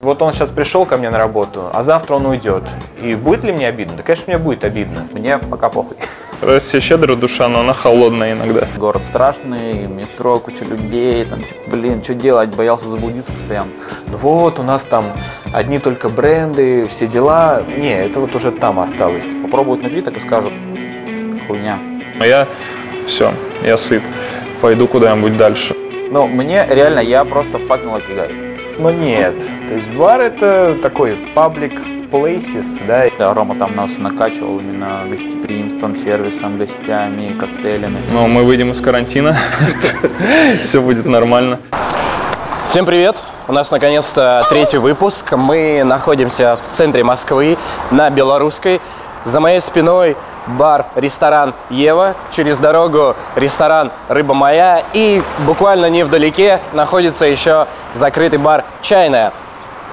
Вот он сейчас пришел ко мне на работу, а завтра он уйдет. И будет ли мне обидно? Да, конечно, мне будет обидно. Мне пока похуй. Россия щедрая душа, но она холодная иногда. Город страшный, метро, куча людей, там, типа, блин, что делать, боялся заблудиться постоянно. Ну вот, у нас там одни только бренды, все дела. Не, это вот уже там осталось. Попробуют напиток и скажут, хуйня. А я все, я сыт. Пойду куда-нибудь дальше. Ну, мне реально, я просто lucky guy. Но нет. То есть бар это такой public places, да. Да, Рома там нас накачивал именно гостеприимством, сервисом, гостями, коктейлями. Но мы выйдем из карантина, все будет нормально. Всем привет! У нас наконец-то третий выпуск. Мы находимся в центре Москвы на Белорусской. За моей спиной бар, ресторан Ева, через дорогу ресторан Рыба Моя и буквально невдалеке находится еще закрытый бар Чайная.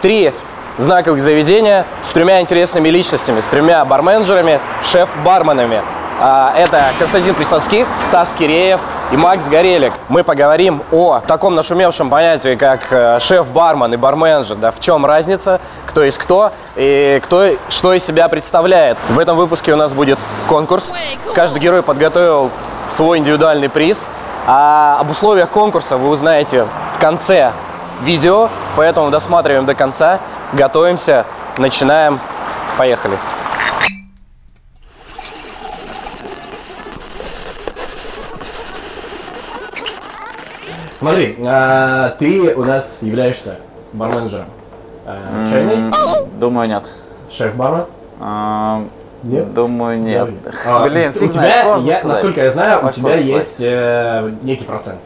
Три знаковых заведения с тремя интересными личностями, с тремя барменджерами, шеф-барменами. А, это Константин Присоцких, Стас Киреев и Макс Горелик. Мы поговорим о таком нашумевшем понятии, как э, шеф-бармен и барменджер. Да, в чем разница, кто есть кто и кто что из себя представляет. В этом выпуске у нас будет конкурс. Каждый герой подготовил свой индивидуальный приз. А об условиях конкурса вы узнаете в конце видео, поэтому досматриваем до конца, готовимся, начинаем, поехали. Смотри, а, ты у нас являешься барменджером. А, чайный? Думаю, нет. Шеф-бармен? А, Нет? Думаю, нет. А, Блин, у тебя, я, сказать. насколько я знаю, у тебя сложно есть э, некий процент.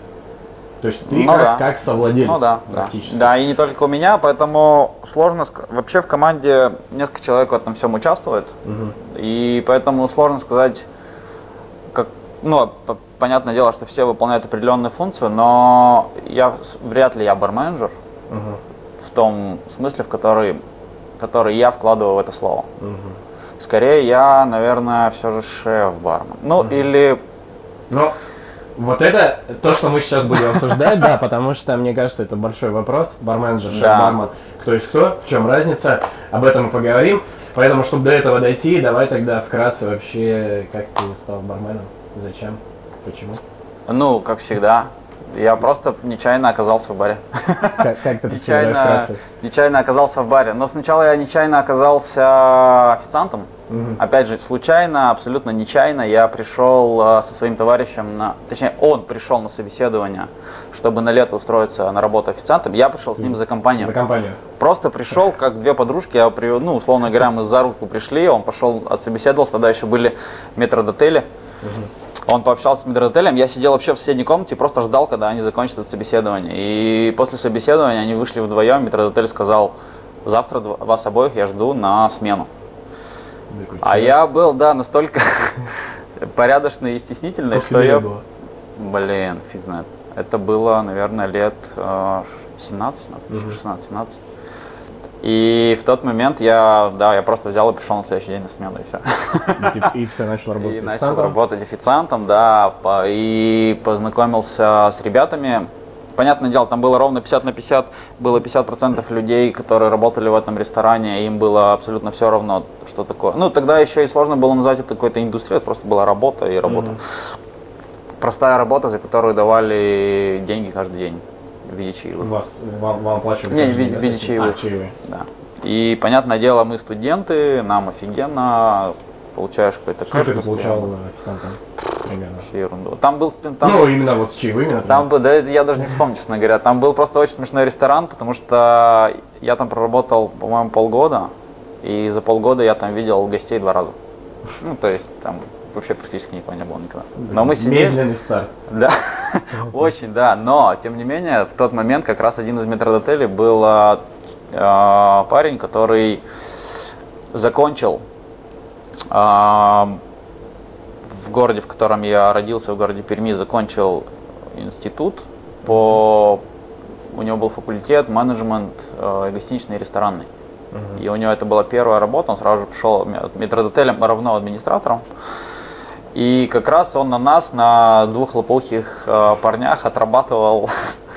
То есть ты Ну как, да. как совладелец Ну да, да. практически. Да, и не только у меня, поэтому сложно Вообще в команде несколько человек в этом всем участвует. И поэтому сложно сказать, как, ну, п- понятное дело, что все выполняют определенную функцию, но я вряд ли я барменджер в том смысле, в который, который я вкладываю в это слово. Скорее я, наверное, все же шеф-бармен. Ну, или Но вот это то, что мы сейчас будем обсуждать, да, потому что, мне кажется, это большой вопрос. Барменджер, шеф-бармен, кто есть кто, в чем разница, об этом мы поговорим. Поэтому, чтобы до этого дойти, давай тогда вкратце вообще, как ты стал барменом, зачем, почему, Ну, как всегда. Я просто нечаянно оказался в баре. как, как ты Нечаянно, нечаянно оказался в баре. Но сначала я нечаянно оказался официантом. Опять же, случайно, абсолютно нечаянно я пришел э, со своим товарищем на... Точнее, он пришел на собеседование, чтобы на лето устроиться на работу официантом. Я пришел с ним за компанию. За компанию. Просто пришел, как две подружки, я при, ну, условно говоря, мы за руку пришли, он пошел, отсобеседовался, тогда еще были метродотели. Он пообщался с метродотелем, я сидел вообще в соседней комнате просто ждал, когда они закончат это собеседование. И после собеседования они вышли вдвоем, метродотель сказал, завтра вас обоих я жду на смену. А я был, да, настолько порядочный и стеснительный, что я... было? Блин, фиг знает. Это было, наверное, лет э, 17, 16-17. И в тот момент я, да, я просто взял и пришел на следующий день на смену, и все. И, все начал работать И начал работать официантом, да, и познакомился с ребятами. Понятное дело, там было ровно 50 на 50, было 50% людей, которые работали в этом ресторане, и им было абсолютно все равно, что такое. Ну, тогда еще и сложно было назвать это какой-то индустрией, это просто была работа и работа. Простая работа, за которую давали деньги каждый день в виде чаевых. Вас, вам, вам оплачивали? Не, каждый в виде- в виде чаевых. А, чаевые. Да. И, понятное дело, мы студенты, нам офигенно, получаешь какой-то Сколько кэш ты постоянно. получал э, официантом? Примерно. Вообще ерунду. Там был спин- там, Ну, именно вот с чаевыми, например. там был, да, я даже не вспомню, честно говоря. Там был просто очень смешной ресторан, потому что я там проработал, по-моему, полгода, и за полгода я там видел гостей два раза. Ну, то есть там вообще практически никого не было никогда. Но мы сидели. Медленный старт. Да, очень, да. Но, тем не менее, в тот момент как раз один из метродотелей был а, парень, который закончил а, в городе, в котором я родился, в городе Перми, закончил институт по... У него был факультет менеджмент э, гостиничный и ресторанный. И у него это была первая работа, он сразу же пришел метродотелем равно администратором. И как раз он на нас, на двух лопоухих э, парнях отрабатывал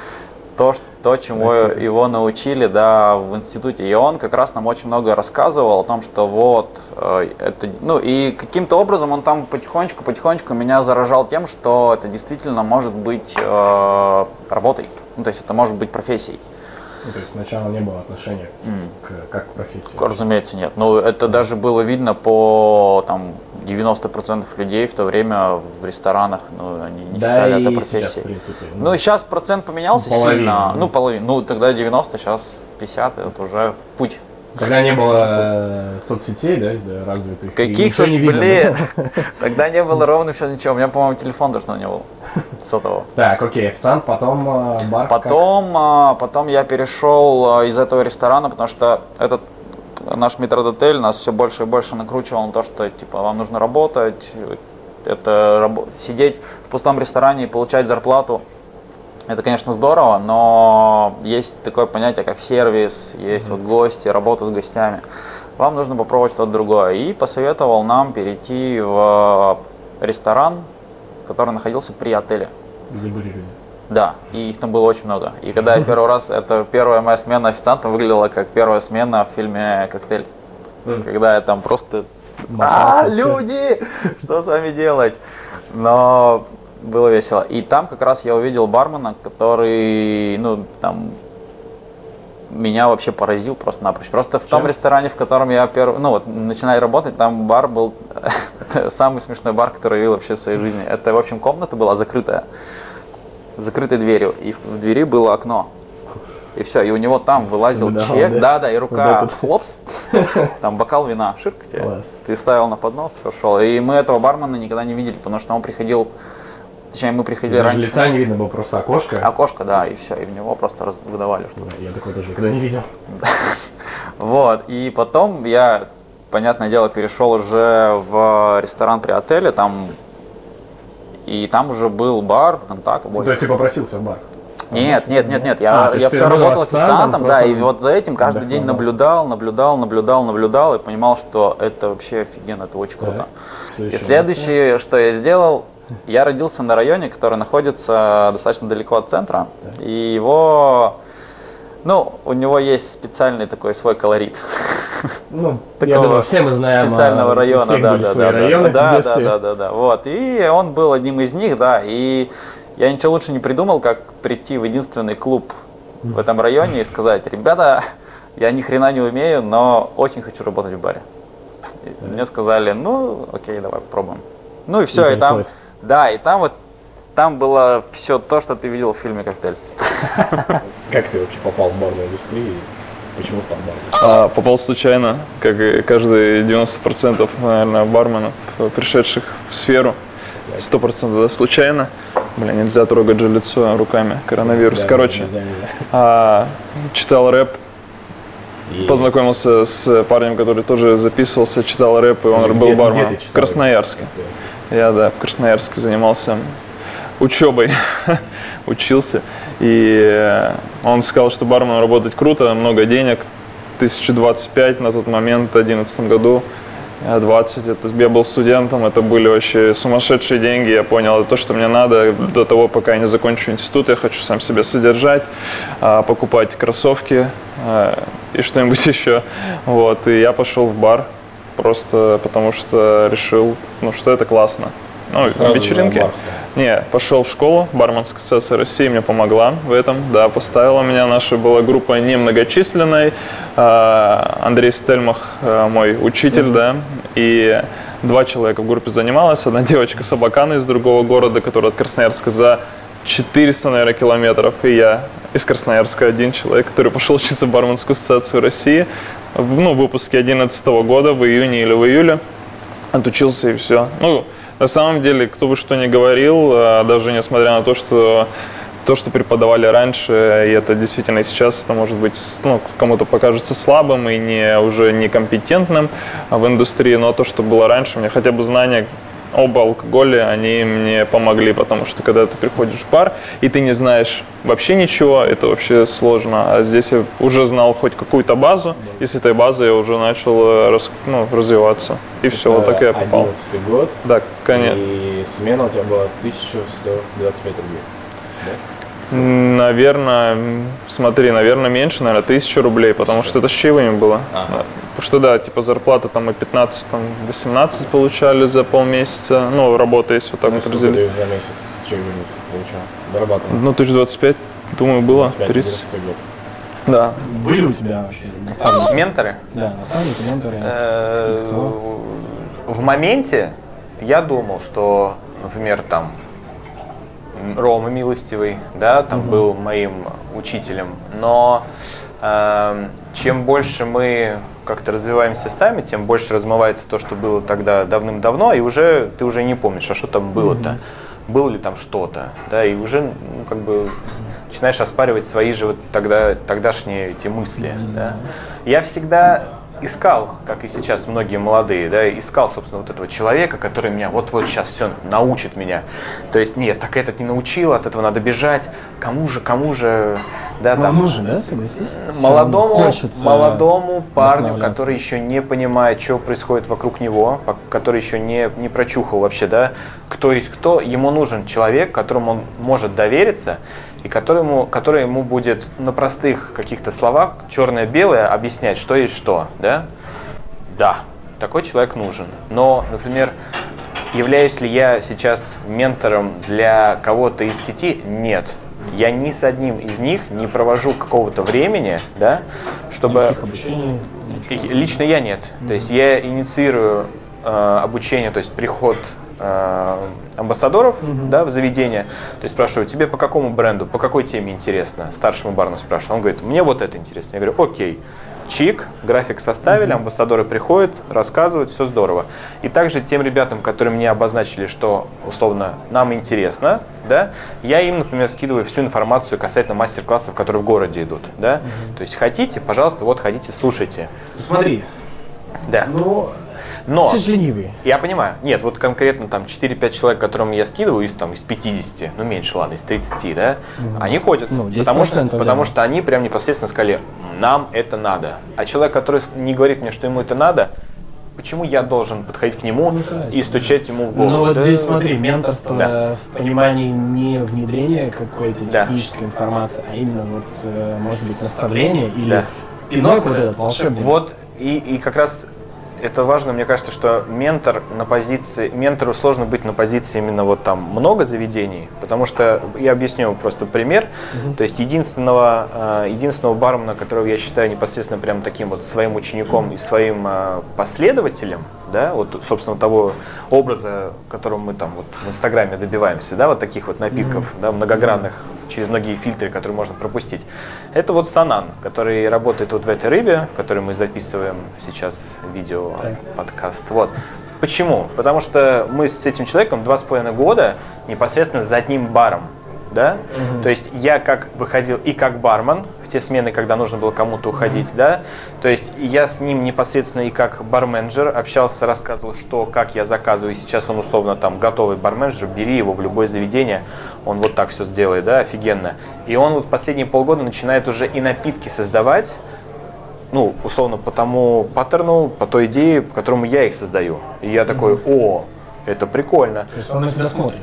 то, ш- то, чему его научили, да, в институте. И он как раз нам очень много рассказывал о том, что вот э, это, ну и каким-то образом он там потихонечку, потихонечку меня заражал тем, что это действительно может быть э, работой. Ну, то есть это может быть профессией. Ну, то есть сначала не было отношения к, как к профессии. Разумеется, нет. Ну, это даже было видно по там 90% людей в то время в ресторанах, ну, они не Да считали и это сейчас, профессией. в принципе. Ну, сейчас процент поменялся Ну, половина, сильно. ну. Ну, половина. Ну, тогда 90, сейчас 50, это уже путь. Тогда не было э, соцсетей, да, да, развитых. Каких ничего не соц- видно блин, было. тогда не было ровно все ничего. У меня, по-моему, телефон даже не был сотового. Так, окей, официант, потом э, бар. как? Потом, а, потом я перешел из этого ресторана, потому что этот наш метродотель нас все больше и больше накручивал на то, что типа вам нужно работать, это рабо- сидеть в пустом ресторане и получать зарплату. Это, конечно, здорово, но есть такое понятие, как сервис, есть вот гости, работа с гостями. Вам нужно попробовать что-то другое. И посоветовал нам перейти в ресторан, который находился при отеле. Люди. Да, и их там было очень много. И когда я первый раз, это первая моя смена официантом выглядела как первая смена в фильме «Коктейль». Когда я там просто... А, люди! Что с вами делать? Но было весело. И там как раз я увидел бармена, который, ну, там, меня вообще поразил просто напрочь. Просто в том Чем? ресторане, в котором я первый, ну вот, начинаю работать, там бар был самый смешной бар, который я видел вообще в своей жизни. Это, в общем, комната была закрытая, с закрытой дверью, и в, в двери было окно. И все, и у него там вылазил выдавал, чек, да? да, да, и рука этот. хлопс, там бокал вина, ширк тебе, ты ставил на поднос, ушел. И мы этого бармена никогда не видели, потому что он приходил, точнее, мы приходили Даже раньше. лица не видно было, просто окошко. Окошко, да, и все, и в него просто раз- выдавали что-то. Да, Я такой даже никогда не видел. Вот, и потом я, понятное дело, перешел уже в ресторан при отеле, там, и там уже был бар, контакт. То есть ты попросился в бар. Нет, нет, нет, нет, я, А, я все работал официантом, да, и вот за этим каждый день наблюдал, наблюдал, наблюдал, наблюдал, и понимал, что это вообще офигенно, это очень круто. И следующее, что я сделал, я родился на районе, который находится достаточно далеко от центра, и его, ну, у него есть специальный такой свой колорит. Ну, я такого думаю, все мы знаем. специального а, у района, всех да, были да, свои да, районы да, да, да, да, да, вот. И он был одним из них, да, и я ничего лучше не придумал, как прийти в единственный клуб в этом районе и сказать, ребята, я ни хрена не умею, но очень хочу работать в баре. И Мне сказали, ну, окей, давай попробуем. Ну и все, и, там. Да, и там вот, там было все то, что ты видел в фильме «Коктейль». Как ты вообще попал в барную индустрию и почему стал барменом? А, попал случайно, как и каждый 90% наверное, барменов, пришедших в сферу. 100% да, случайно. Бля, нельзя трогать же лицо руками. Коронавирус. Да, Короче, нельзя, нельзя. а, читал рэп, И- познакомился с парнем, который тоже записывался, читал рэп, и он Где- был где барменом. читал в Красноярске. рэп? Я, да, в Красноярске занимался учебой, учился. И э, он сказал, что барменом работать круто, много денег. 1025 на тот момент, в 2011 году. Я 20, это, я был студентом, это были вообще сумасшедшие деньги, я понял, это то, что мне надо до того, пока я не закончу институт, я хочу сам себя содержать, а, покупать кроссовки а, и что-нибудь еще, вот, и я пошел в бар, просто потому что решил, ну, что это классно. Ну, Сразу вечеринки. Не, пошел в школу, барменская ассоциация России мне помогла в этом, да, поставила меня. Наша была группа немногочисленной. А, Андрей Стельмах, а, мой учитель, да, и два человека в группе занималось. Одна девочка Собакана из другого города, которая от Красноярска за 400, наверное, километров. И я из Красноярска один человек, который пошел учиться в барменскую ассоциацию России. В, ну, выпуске 2011 года, в июне или в июле. Отучился и все. Ну, на самом деле, кто бы что ни говорил, а, даже несмотря на то, что то, что преподавали раньше, и это действительно и сейчас, это может быть, ну, кому-то покажется слабым и не, уже некомпетентным в индустрии, но то, что было раньше, мне хотя бы знания об алкоголе, они мне помогли, потому что когда ты приходишь в бар, и ты не знаешь вообще ничего, это вообще сложно. А здесь я уже знал хоть какую-то базу, и с этой базы я уже начал э, рас- ну, развиваться. И все, вот так я попал. 11 год. Да, конечно. И смена у тебя была 1125 рублей. Наверное, смотри, наверное, меньше, наверное, тысяча рублей, потому что это с чаевыми было. Да. Потому что, да, типа зарплата там и 15, там, 18 получали за полмесяца. Ну, работа есть вот так вот Сколько разделить. ты за месяц с чего-нибудь получал? Зарабатывал? Ну, тысяч 25, думаю, было. 25 30. 11 год. Да. Были у тебя вообще наставники? Менторы? Да, наставники, менторы. Э, В моменте я думал, что, например, там Рома Милостивый, да, там был моим учителем, но эм, чем больше мы как-то развиваемся сами, тем больше размывается то, что было тогда давным-давно, и уже ты уже не помнишь, а что там было-то, было ли там что-то, да, и уже ну, как бы начинаешь оспаривать свои же вот тогда тогдашние эти мысли, да. Я всегда искал, как и сейчас многие молодые, да, искал, собственно, вот этого человека, который меня вот-вот сейчас все научит меня. То есть, нет, так этот не научил, от этого надо бежать. Кому же, кому же, да, Ну, там. нужен, да? Молодому, молодому парню, который еще не понимает, что происходит вокруг него, который еще не, не прочухал вообще, да, кто есть кто, ему нужен человек, которому он может довериться, и которому, который ему будет на простых каких-то словах, черное-белое, объяснять, что есть что, да? Да, такой человек нужен. Но, например, являюсь ли я сейчас ментором для кого-то из сети? Нет. Я ни с одним из них не провожу какого-то времени, да, чтобы... Обучений. Лично я нет. То есть я инициирую э, обучение, то есть приход э, амбассадоров да, в заведение. То есть спрашиваю, тебе по какому бренду, по какой теме интересно? Старшему барну спрашиваю. Он говорит, мне вот это интересно. Я говорю, окей. Чик, график составили, амбассадоры приходят, рассказывают, все здорово. И также тем ребятам, которые мне обозначили, что условно нам интересно, да, я им, например, скидываю всю информацию касательно мастер-классов, которые в городе идут, да. То есть хотите, пожалуйста, вот ходите, слушайте. Смотри, Да. ну, Но все же ленивые. я понимаю. Нет, вот конкретно там 4-5 человек, которым я скидываю из, там, из 50, ну меньше, ладно, из 30, да, они ходят. Ну, 10% потому, что, да. потому что они прям непосредственно сказали, нам это надо. А человек, который не говорит мне, что ему это надо, почему я должен подходить к нему и стучать ему в голову? Ну вот Да, здесь смотри, менторство Да. в понимании не внедрения какой-то Да. технической информации, а именно вот, э, может быть, наставление или Да. пинок вот этот волшебный. Вот, и, и как раз это важно, мне кажется, что ментор на позиции, ментору сложно быть на позиции именно вот там много заведений, потому что я объясню просто пример. То есть единственного, э, единственного бармена, которого я считаю непосредственно прям таким вот своим учеником и своим э, последователем, да, вот, собственно, того образа, которого мы там вот в Инстаграме добиваемся, да, вот таких вот напитков, да, многогранных, через многие фильтры, которые можно пропустить. Это вот Санан, который работает вот в этой рыбе, в которой мы записываем сейчас видео, подкаст. Вот. Почему? Потому что мы с этим человеком два с половиной года непосредственно за одним баром. Да? То есть я как выходил и как бармен в те смены, когда нужно было кому-то уходить, да, то есть я с ним непосредственно и как барменджер общался, рассказывал, что, как я заказываю, сейчас он условно там готовый барменджер, бери его в любое заведение, он вот так все сделает, да, офигенно. И он вот в последние полгода начинает уже и напитки создавать, ну, условно, по тому паттерну, по той идее, по которому я их создаю. И я такой, о, это прикольно. То есть он на тебя смотрит.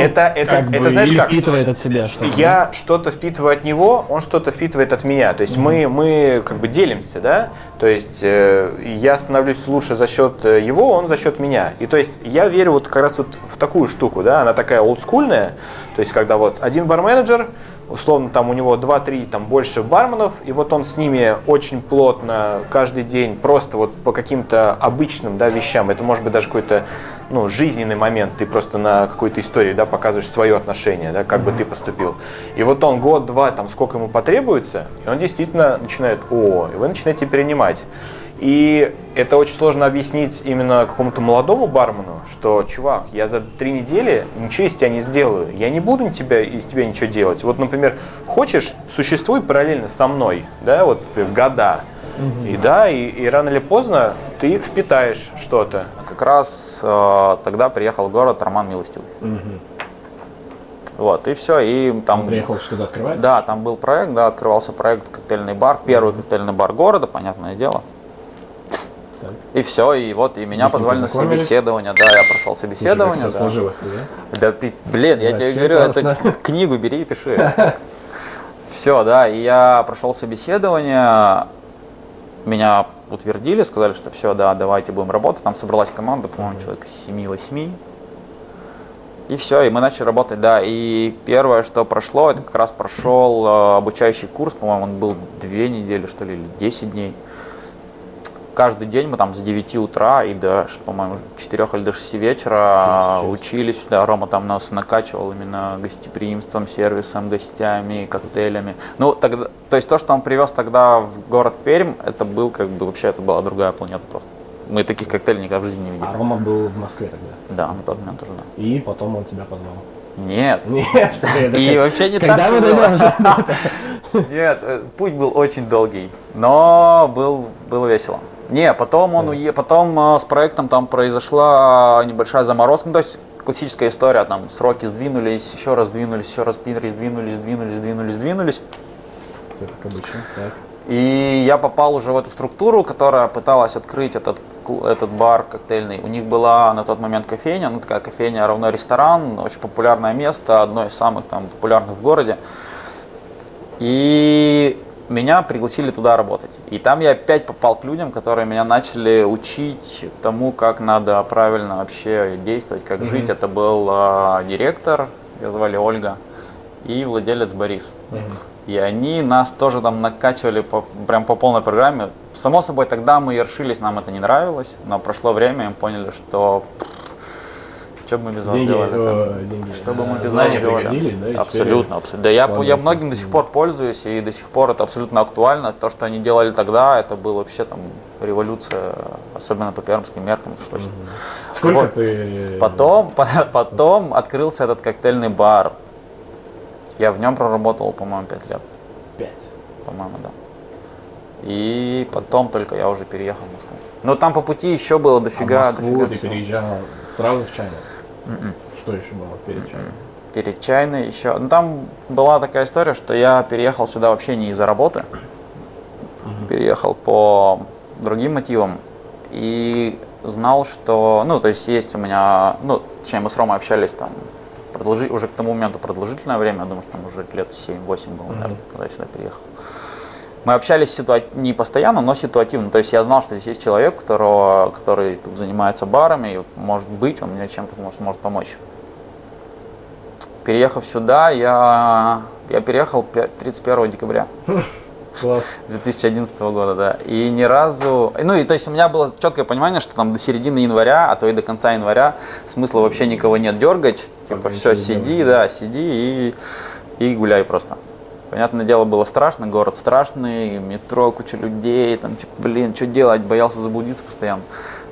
Это, это, Ну, Как это бы, знаешь как? впитывает от себя что-то. Я что-то впитываю от него, он что-то впитывает от меня. То есть мы, мы как бы делимся, да? То есть э, я становлюсь лучше за счет э, его, он за счет меня. И то есть я верю вот как раз вот в такую штуку, да? Она такая олдскульная. То есть когда вот один барменеджер, условно там у него 2-3 там больше барменов, и вот он с ними очень плотно каждый день просто вот по каким-то обычным да, вещам, это может быть даже какой-то ну, жизненный момент, ты просто на какой-то истории да, показываешь свое отношение, да, как бы ты поступил. И вот он год-два, там сколько ему потребуется, и он действительно начинает, о, и вы начинаете перенимать. И это очень сложно объяснить именно какому-то молодому бармену, что, чувак, я за три недели ничего из тебя не сделаю, я не буду тебя, из тебя ничего делать. Вот, например, хочешь, существуй параллельно со мной, да, вот в И да, и, и рано или поздно ты впитаешь что-то. Как раз э, тогда приехал в город Роман Милостивый. Вот, и все, и там... Он приехал что-то открывать? Да, там был проект, да, открывался проект коктейльный бар, первый коктейльный бар города, понятное дело. так. И все, и вот, и меня ним позвали на собеседование, да, я прошел Слушай, как собеседование. все да. сложилось, да? Да ты, блин, я Да, тебе говорю, это классно. книгу бери и пиши. Все, да, и я прошел собеседование, меня утвердили, сказали, что все, да, давайте будем работать. Там собралась команда, по-моему, человек 7-8. И все, и мы начали работать, да. И первое, что прошло, это как раз прошел э, обучающий курс, по-моему, он был две недели, что ли, или 10 дней. Каждый день мы там с 9 утра и до, по-моему, 4 или до 6 вечера учились. Да, Рома там нас накачивал именно гостеприимством, сервисом, гостями, коктейлями. Ну, тогда, то есть то, что он привез тогда в город Пермь, это был как бы вообще, это была другая планета просто. Мы таких коктейлей никогда в жизни не видели. А Рома был в Москве тогда. Да, на тот момент уже, да. И потом он тебя позвал. Нет. Нет, И вообще не так мы было. Нет, э, путь был очень долгий, но был, было весело. Не, потом он уе... потом э, с проектом там произошла небольшая заморозка, ну, то есть классическая история, там сроки сдвинулись, еще раз сдвинулись, еще раз сдвинулись, сдвинулись, сдвинулись, сдвинулись, сдвинулись. Как обычно. Так. И я попал уже в эту структуру, которая пыталась открыть этот, этот бар коктейльный. У них была на тот момент кофейня, ну такая кофейня равно ресторан, очень популярное место, одно из самых там популярных в городе. И меня пригласили туда работать. И там я опять попал к людям, которые меня начали учить тому, как надо правильно вообще действовать, как жить. Это был а, директор, ее звали Ольга, и владелец Борис. И они нас тоже там накачивали по, прям по полной программе. Само собой, тогда мы и решились, нам это не нравилось, но прошло время, и мы поняли, что что бы мы без вас Деньги, делали. э, деньги. Что бы мы без знания вас делали? пригодились, да? Абсолютно, абсолютно. Да я, я многим до сих пор пользуюсь, и до сих пор это абсолютно актуально. То, что они делали тогда, это было вообще там революция, особенно по пермским меркам, уж точно. Сколько Вот. ты... Потом, потом открылся этот коктейльный бар. Я в нем проработал, по-моему, 5 лет. Пять. По-моему, да. И потом только я уже переехал в Москву. Но там по пути еще было А в дофига, Москву дофига ты всего. переезжал сразу в Чайну? Мгм. Что еще было перед Чайной? Перед чайной еще. Ну там была такая история, что я переехал сюда вообще не из-за работы. Переехал по другим мотивам. И знал, что, ну, то есть есть у меня, ну, точнее, мы с Ромой общались там продолжи, уже к тому моменту продолжительное время, я думаю, что там уже лет 7-8 было, наверное, когда я сюда переехал. Мы общались ситуа- не постоянно, но ситуативно. То есть я знал, что здесь есть человек, которого, который тут занимается барами, и, может быть, он мне чем-то может, может помочь. Переехав сюда, я, я переехал пя- 31 декабря Класс. 2011 года, да. И ни разу... Ну, и то есть у меня было четкое понимание, что там до середины января, а то и до конца января смысла вообще никого нет дергать. Типа, все, сиди, да, сиди и, и гуляй просто. Понятное дело, было страшно, город страшный, метро, куча людей, там, типа, блин, что делать, боялся заблудиться постоянно.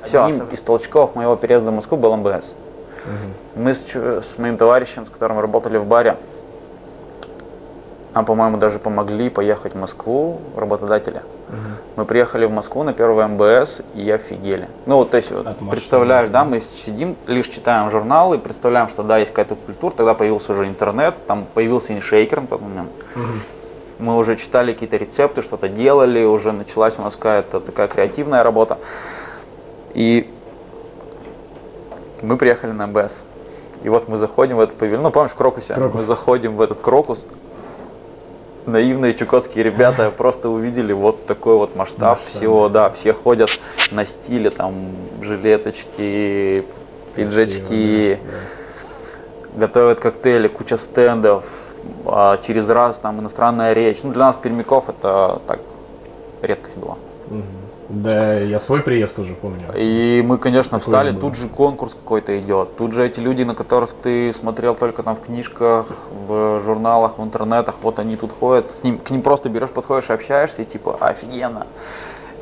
Все, Одним из толчков моего переезда в Москву был МБС. Мы с, с моим товарищем, с которым работали в баре, нам, по-моему, даже помогли поехать в Москву работодатели. Мы приехали в Москву на первый МБС и офигели. Ну, вот, то есть, вот, представляешь, да. мы сидим, лишь читаем журналы, представляем, что да, есть какая-то культура, тогда появился уже интернет, там появился иншейкер на тот момент. Мы уже читали какие-то рецепты, что-то делали, уже началась у нас какая-то такая креативная работа. И мы приехали на МБС. И вот мы заходим в этот павильон, ну помнишь, в Крокусе? Крокус. Мы заходим в этот Крокус, наивные чукотские ребята просто увидели вот такой вот масштаб Масштаб, всего, да, все ходят на стиле, там, жилеточки, пиджачки, готовят коктейли, куча стендов, а через раз там иностранная речь. Ну, для нас, пермяков, это так, редкость была. Да, я свой приезд уже помню. И мы, конечно, Такое встали, было. тут же конкурс какой-то идет. Тут же эти люди, на которых ты смотрел только там в книжках, в журналах, в интернетах, вот они тут ходят, с ним, к ним просто берешь, подходишь, общаешься, и типа, офигенно.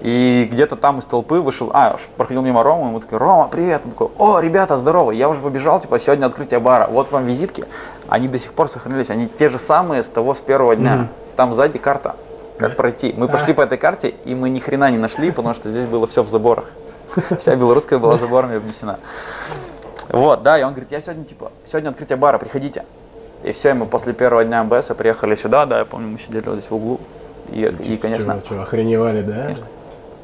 И где-то там из толпы вышел, а, проходил мимо Рома, и мы такой, Рома, привет. Он такой, о, ребята, здорово, я уже побежал, типа, сегодня открытие бара, вот вам визитки. Они до сих пор сохранились, они те же самые с того, с первого дня. Там сзади карта, как пройти. Мы пошли по этой карте, и мы ни хрена не нашли, потому что здесь было все в заборах. Вся белорусская была заборами обнесена. Вот, да, и он говорит, я сегодня, типа, сегодня открытие бара, приходите. И все, и мы после первого дня МБС приехали сюда, да, я помню, мы сидели вот здесь в углу. И, и конечно, Что, охреневали, да? Конечно.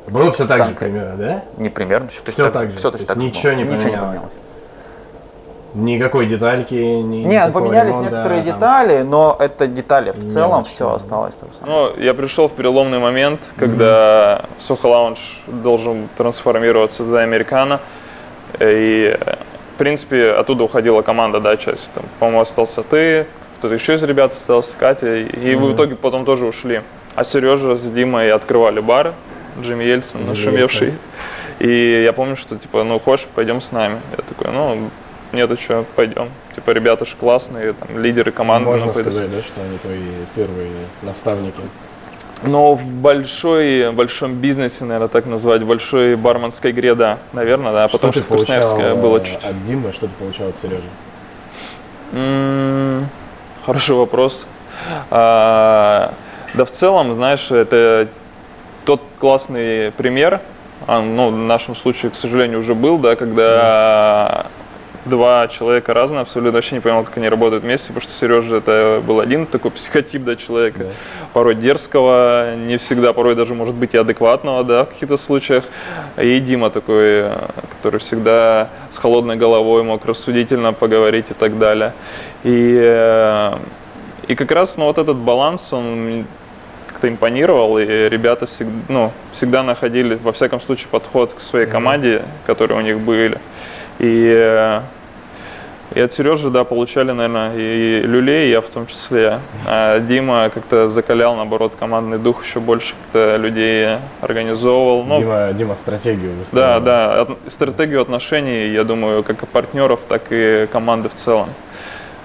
Было все так же, примерно, да? Не примерно, все, Всё так же, Все то точно так же ничего не поменялось. Никакой детальки, ни Нет, поменялись ремонта, некоторые там. детали, но это детали. В целом Мелочи, все да. осталось то же самое. Ну, я пришел в переломный момент, когда Сухо Лаунж должен трансформироваться в Американо. И, в принципе, оттуда уходила команда, да, часть. Там, по-моему, остался ты, кто-то еще из ребят остался, Катя. И вы в итоге потом тоже ушли. А Сережа с Димой открывали бар, Джимми Ельцин, нашумевший. И я помню, что, типа, ну, хочешь, пойдем с нами. Я такой, ну, нет, а что, пойдем. Типа, ребята же классные, там, лидеры команды. Можно с сказать, да, что они твои первые наставники. но в большой, большом бизнесе, наверное, так назвать, в большой барменской игре, да, наверное, да, потому ты что Красноярская получал, было чуть... от Димы, что ты получал от Сережи? Хороший вопрос. А, Да в целом, знаешь, это тот классный пример, а, ну, в нашем случае, к сожалению, уже был, да, когда два человека разные, абсолютно вообще не понимал, как они работают вместе, потому что Сережа это был один такой психотип, да, человека, порой дерзкого, не всегда, порой даже, может быть, и адекватного, да, в каких-то случаях. И Дима такой, э, который всегда с холодной головой мог рассудительно поговорить и так далее. И, э, и как раз, ну, вот этот баланс, он как-то импонировал, и ребята всегда, ну, всегда находили, во всяком случае, подход к своей команде, которые у них были. И, э, и от Сережи, да, получали, наверное, и люлей, я в том числе. А Дима как-то закалял, наоборот, командный дух еще больше, как-то людей организовывал. Ну, Дима, Дима стратегию да, выстраивал. да, от- стратегию отношений, я думаю, как и партнеров, так и команды в целом.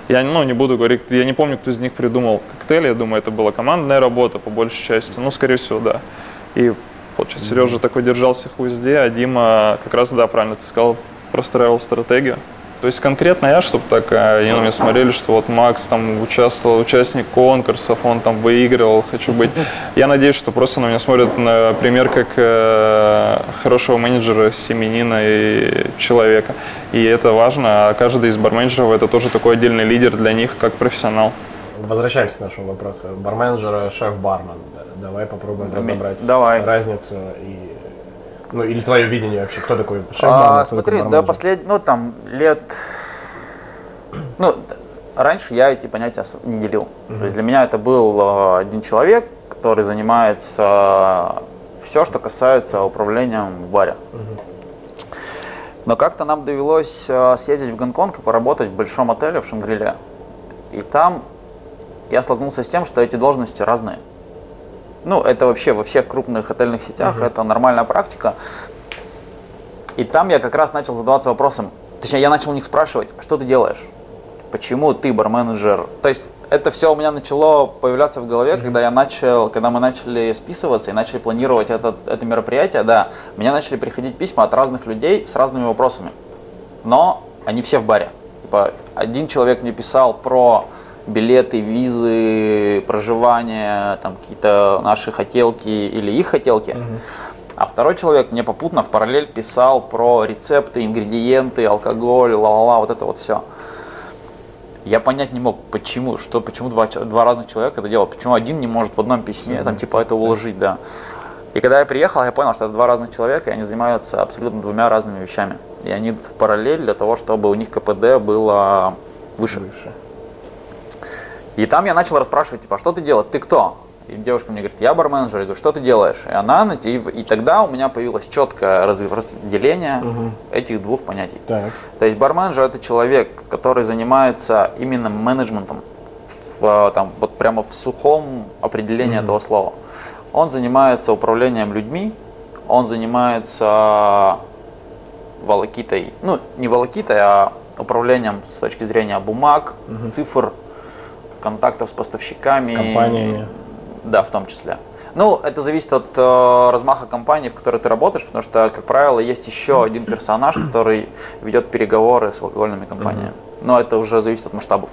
Я ну, не буду говорить, я не помню, кто из них придумал коктейль, я думаю, это была командная работа по большей части, ну, скорее всего, да. И, получается, Сережа такой держался в узде, а Дима как раз, да, правильно ты сказал, простраивал стратегию. То есть конкретно я, чтобы так а, они на меня смотрели, что вот Макс там участвовал, участник конкурсов, он там выигрывал, хочу быть. Я надеюсь, что просто на меня смотрят, например, как э, хорошего менеджера, семенина и человека. И это важно, а каждый из барменджеров это тоже такой отдельный лидер для них, как профессионал. Возвращаемся к нашему вопросу. Барменджер, шеф-бармен. Да, Давай попробуем разобрать давай. разницу и ну или твое видение вообще, кто такой шеф-бармен, А, смотри, да, барменджер? послед... ну там лет, ну раньше я эти понятия не делил. То есть для меня это был э, один человек, который занимается все, что касается управлением в баре. Но как-то нам довелось э, съездить в Гонконг и поработать в большом отеле в Шангриле. И там я столкнулся с тем, что эти должности разные. Ну, это вообще во всех крупных отельных сетях, это нормальная практика. И там я как раз начал задаваться вопросом, точнее, я начал у них спрашивать, «А что ты делаешь? Почему ты барменеджер? То есть это все у меня начало появляться в голове, когда я начал, когда мы начали списываться и начали планировать это, это мероприятие, да, мне начали приходить письма от разных людей с разными вопросами. Но они все в баре. Типа, один человек мне писал про билеты, визы, проживание, там какие-то наши хотелки или их хотелки. А второй человек мне попутно в параллель писал про рецепты, ингредиенты, алкоголь, ла-ла-ла, вот это вот все. Я понять не мог, почему, что, почему два, два разных человека это делают, почему один не может в одном письме там типа это уложить, да. И когда я приехал, я понял, что это два разных человека, и они занимаются абсолютно двумя разными вещами. И они в параллель для того, чтобы у них КПД было выше. И там я начал расспрашивать, типа, а что ты делаешь, ты кто? И девушка мне говорит, я барменджер. Я говорю, что ты делаешь? И она, на- и, и тогда у меня появилось четкое раз- разделение этих двух понятий. Так. То есть барменджер это человек, который занимается именно менеджментом, в, э, там, вот прямо в сухом определении этого слова. Он занимается управлением людьми, он занимается волокитой, ну не волокитой, а управлением с точки зрения бумаг, цифр, контактов с поставщиками. С компаниями. Да, в том числе. Ну, это зависит от э, размаха компании, в которой ты работаешь, потому что, как правило, есть еще один персонаж, который ведет переговоры с алкогольными компаниями. Но это уже зависит от масштабов.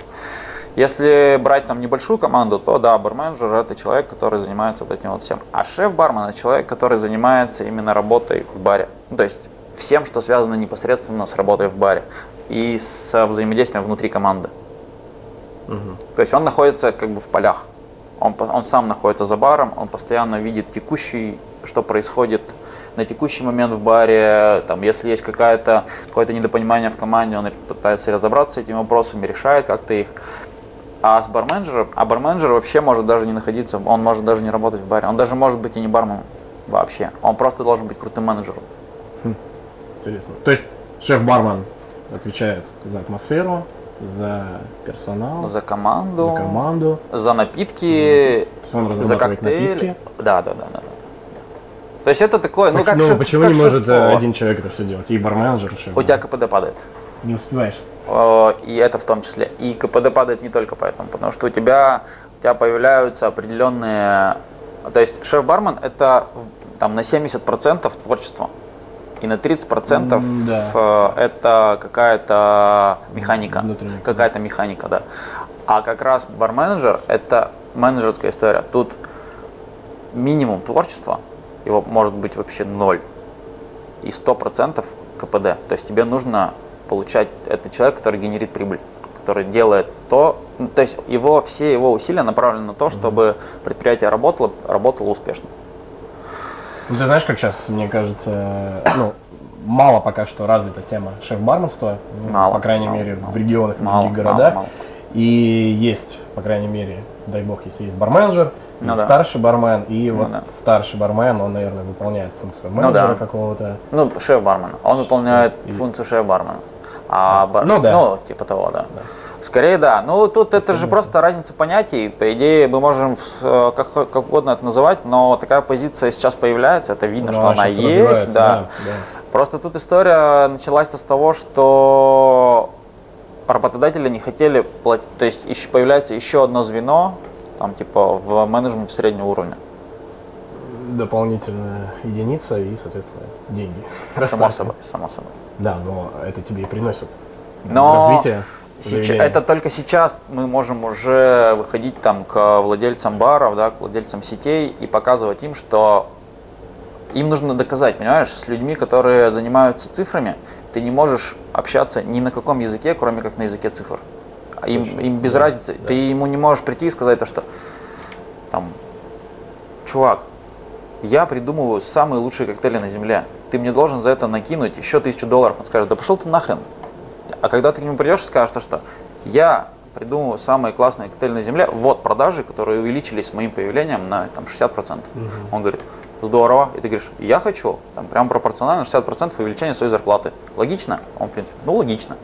Если брать там небольшую команду, то да, барменджер это человек, который занимается вот этим вот всем. А шеф-бармен это человек, который занимается именно работой в баре. Ну, то есть всем, что связано непосредственно с работой в баре и с взаимодействием внутри команды. То есть он находится как бы в полях. Он, он сам находится за баром, он постоянно видит текущий, что происходит на текущий момент в баре, там, если есть какая-то, какое-то недопонимание в команде, он пытается разобраться с этими вопросами, решает как-то их. А с барменджером, а барменджер вообще может даже не находиться, он может даже не работать в баре, он даже может быть и не барменом вообще, он просто должен быть крутым менеджером. Интересно. То есть шеф-бармен отвечает за атмосферу, за персонал, За команду, за команду, за напитки, он за коктейль. напитки. Да, да, да, да. да. То есть это такое, ну как ну, шеф- почему как не может э, шеф-повар. один человек это все делать? И барменджер, и шеф. У тебя КПД падает. не успеваешь. И это в том числе. И КПД падает не только поэтому, потому что у тебя, у тебя появляются определенные... То есть шеф-бармен это там, на 70% творчество. И на 30% М, да. э, это какая-то механика. Внутренняя. Какая-то механика, да. А как раз барменеджер это менеджерская история. Тут минимум творчества, его может быть вообще ноль. И 100% КПД. То есть тебе нужно получать, это человек, который генерит прибыль, который делает то, то есть его, все его усилия направлены на то, чтобы предприятие работало, работало успешно. Ну, ты знаешь, как сейчас, мне кажется, ну, мало пока что развита тема шеф-барменства, ну, Мало, по крайней мало, мере, в мало. регионах и Мало, других мало, городах. мало. И есть, по крайней мере, дай бог, если есть барменджер, Ну да. старший бармен, и Ну вот да. старший бармен, он, наверное, выполняет функцию Ну менеджера да. какого-то. Ну, шеф-бармен. Он выполняет И- функцию шеф-бармена. А бар- Ну да. Ну, типа того, да. Скорее, да. Ну, тут это же просто разница понятий. По идее, мы можем э, как, как угодно это называть, но такая позиция сейчас появляется, это видно, Ну, что она есть. Да. да, да. Просто тут история началась-то с того, что работодатели не хотели платить, то есть еще появляется еще одно звено, там типа в менеджменте среднего уровня. Дополнительная единица и, соответственно, деньги. Само собой, само собой. Да, но это тебе и приносит Но развитие. Сейчас, это только сейчас мы можем уже выходить там к владельцам баров, да, к владельцам сетей и показывать им, что им нужно доказать, понимаешь, с людьми, которые занимаются цифрами, ты не можешь общаться ни на каком языке, кроме как на языке цифр. Им, Точно. им без Да, разницы. да. Ты ему не можешь прийти и сказать то, что там, чувак, я придумываю самые лучшие коктейли на земле. Ты мне должен за это накинуть еще тысячу долларов. Он скажет, да пошел ты нахрен. А когда ты к нему придешь и скажешь, то, что я придумываю самые классные коктейли на земле, вот продажи, которые увеличились с моим появлением на там, 60%. Он говорит, здорово. И ты говоришь, я хочу, там, прям пропорционально 60% увеличения своей зарплаты. Логично? Он, в принципе, ну логично.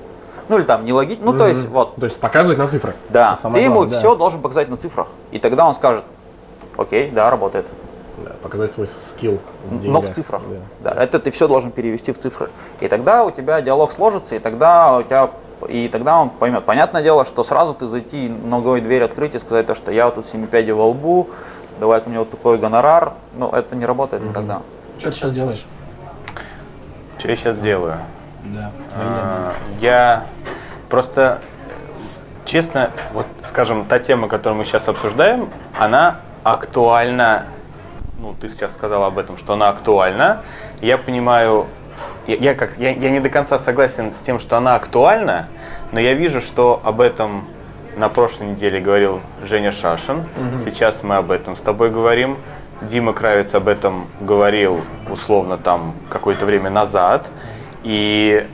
Ну или там не логично. Ну то есть вот, То есть показывать на цифрах. да, ты ему да. все должен показать на цифрах. И тогда он скажет, окей, да, работает. Показать свой скилл в Но в цифрах. Да. Да. это ты все должен перевести в цифры. И тогда у тебя диалог сложится, и тогда у тебя и тогда он поймет. Понятное дело, что сразу ты зайти ногой дверь открыть и сказать то, что я вот тут семи пядей во лбу, давай мне вот такой гонорар, ну это не работает никогда. Что ты сейчас делаешь? Что я сейчас делаю? Да. А, Я просто, честно, вот, скажем, та тема, которую мы сейчас обсуждаем, она актуальна. Ну, ты сейчас сказал об этом, что она актуальна. Я понимаю, я, я как, я, я не до конца согласен с тем, что она актуальна, но я вижу, что об этом на прошлой неделе говорил Женя Шашин. Сейчас мы об этом с тобой говорим. Дима Кравец об этом говорил условно там какое-то время назад. И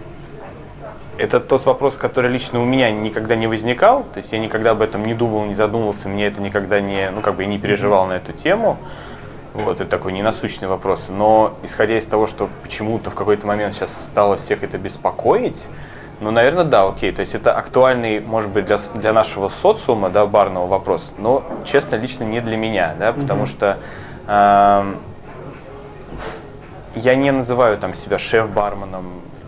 это тот вопрос, который лично у меня никогда не возникал. То есть я никогда об этом не думал, не задумывался, мне это никогда не, ну как бы не переживал на эту тему. Вот, это такой ненасущный вопрос. Но исходя из того, что почему-то в какой-то момент сейчас стало всех это беспокоить, ну, наверное, да, окей. То есть это актуальный, может быть, для, для нашего социума, да, барного вопрос, но, честно, лично не для меня, да, потому что эм, я не называю там себя шеф-барменом,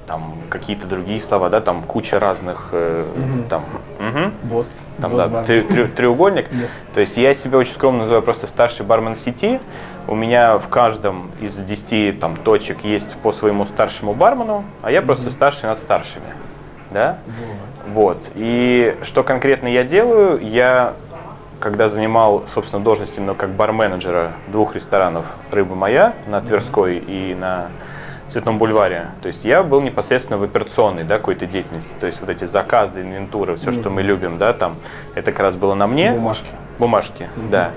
там какие-то другие слова, да, там куча разных, э, там, мгм. Босс. Там, Босс да, трё- трё- треугольник. То есть я себя очень скромно называю просто старший бармен сети. У меня в каждом из 10 там, точек есть по своему старшему бармену, а я просто старший над старшими. Да? Вот. И что конкретно я делаю? Я, когда занимал, собственно, должность именно как бар-менеджера двух ресторанов «Рыба моя» на Тверской и на Цветном бульваре. То есть я был непосредственно в операционной да, какой-то деятельности. То есть вот эти заказы, инвентуры, все, что мы любим, да, там, это как раз было на мне. Бумажки. Бумажки, да.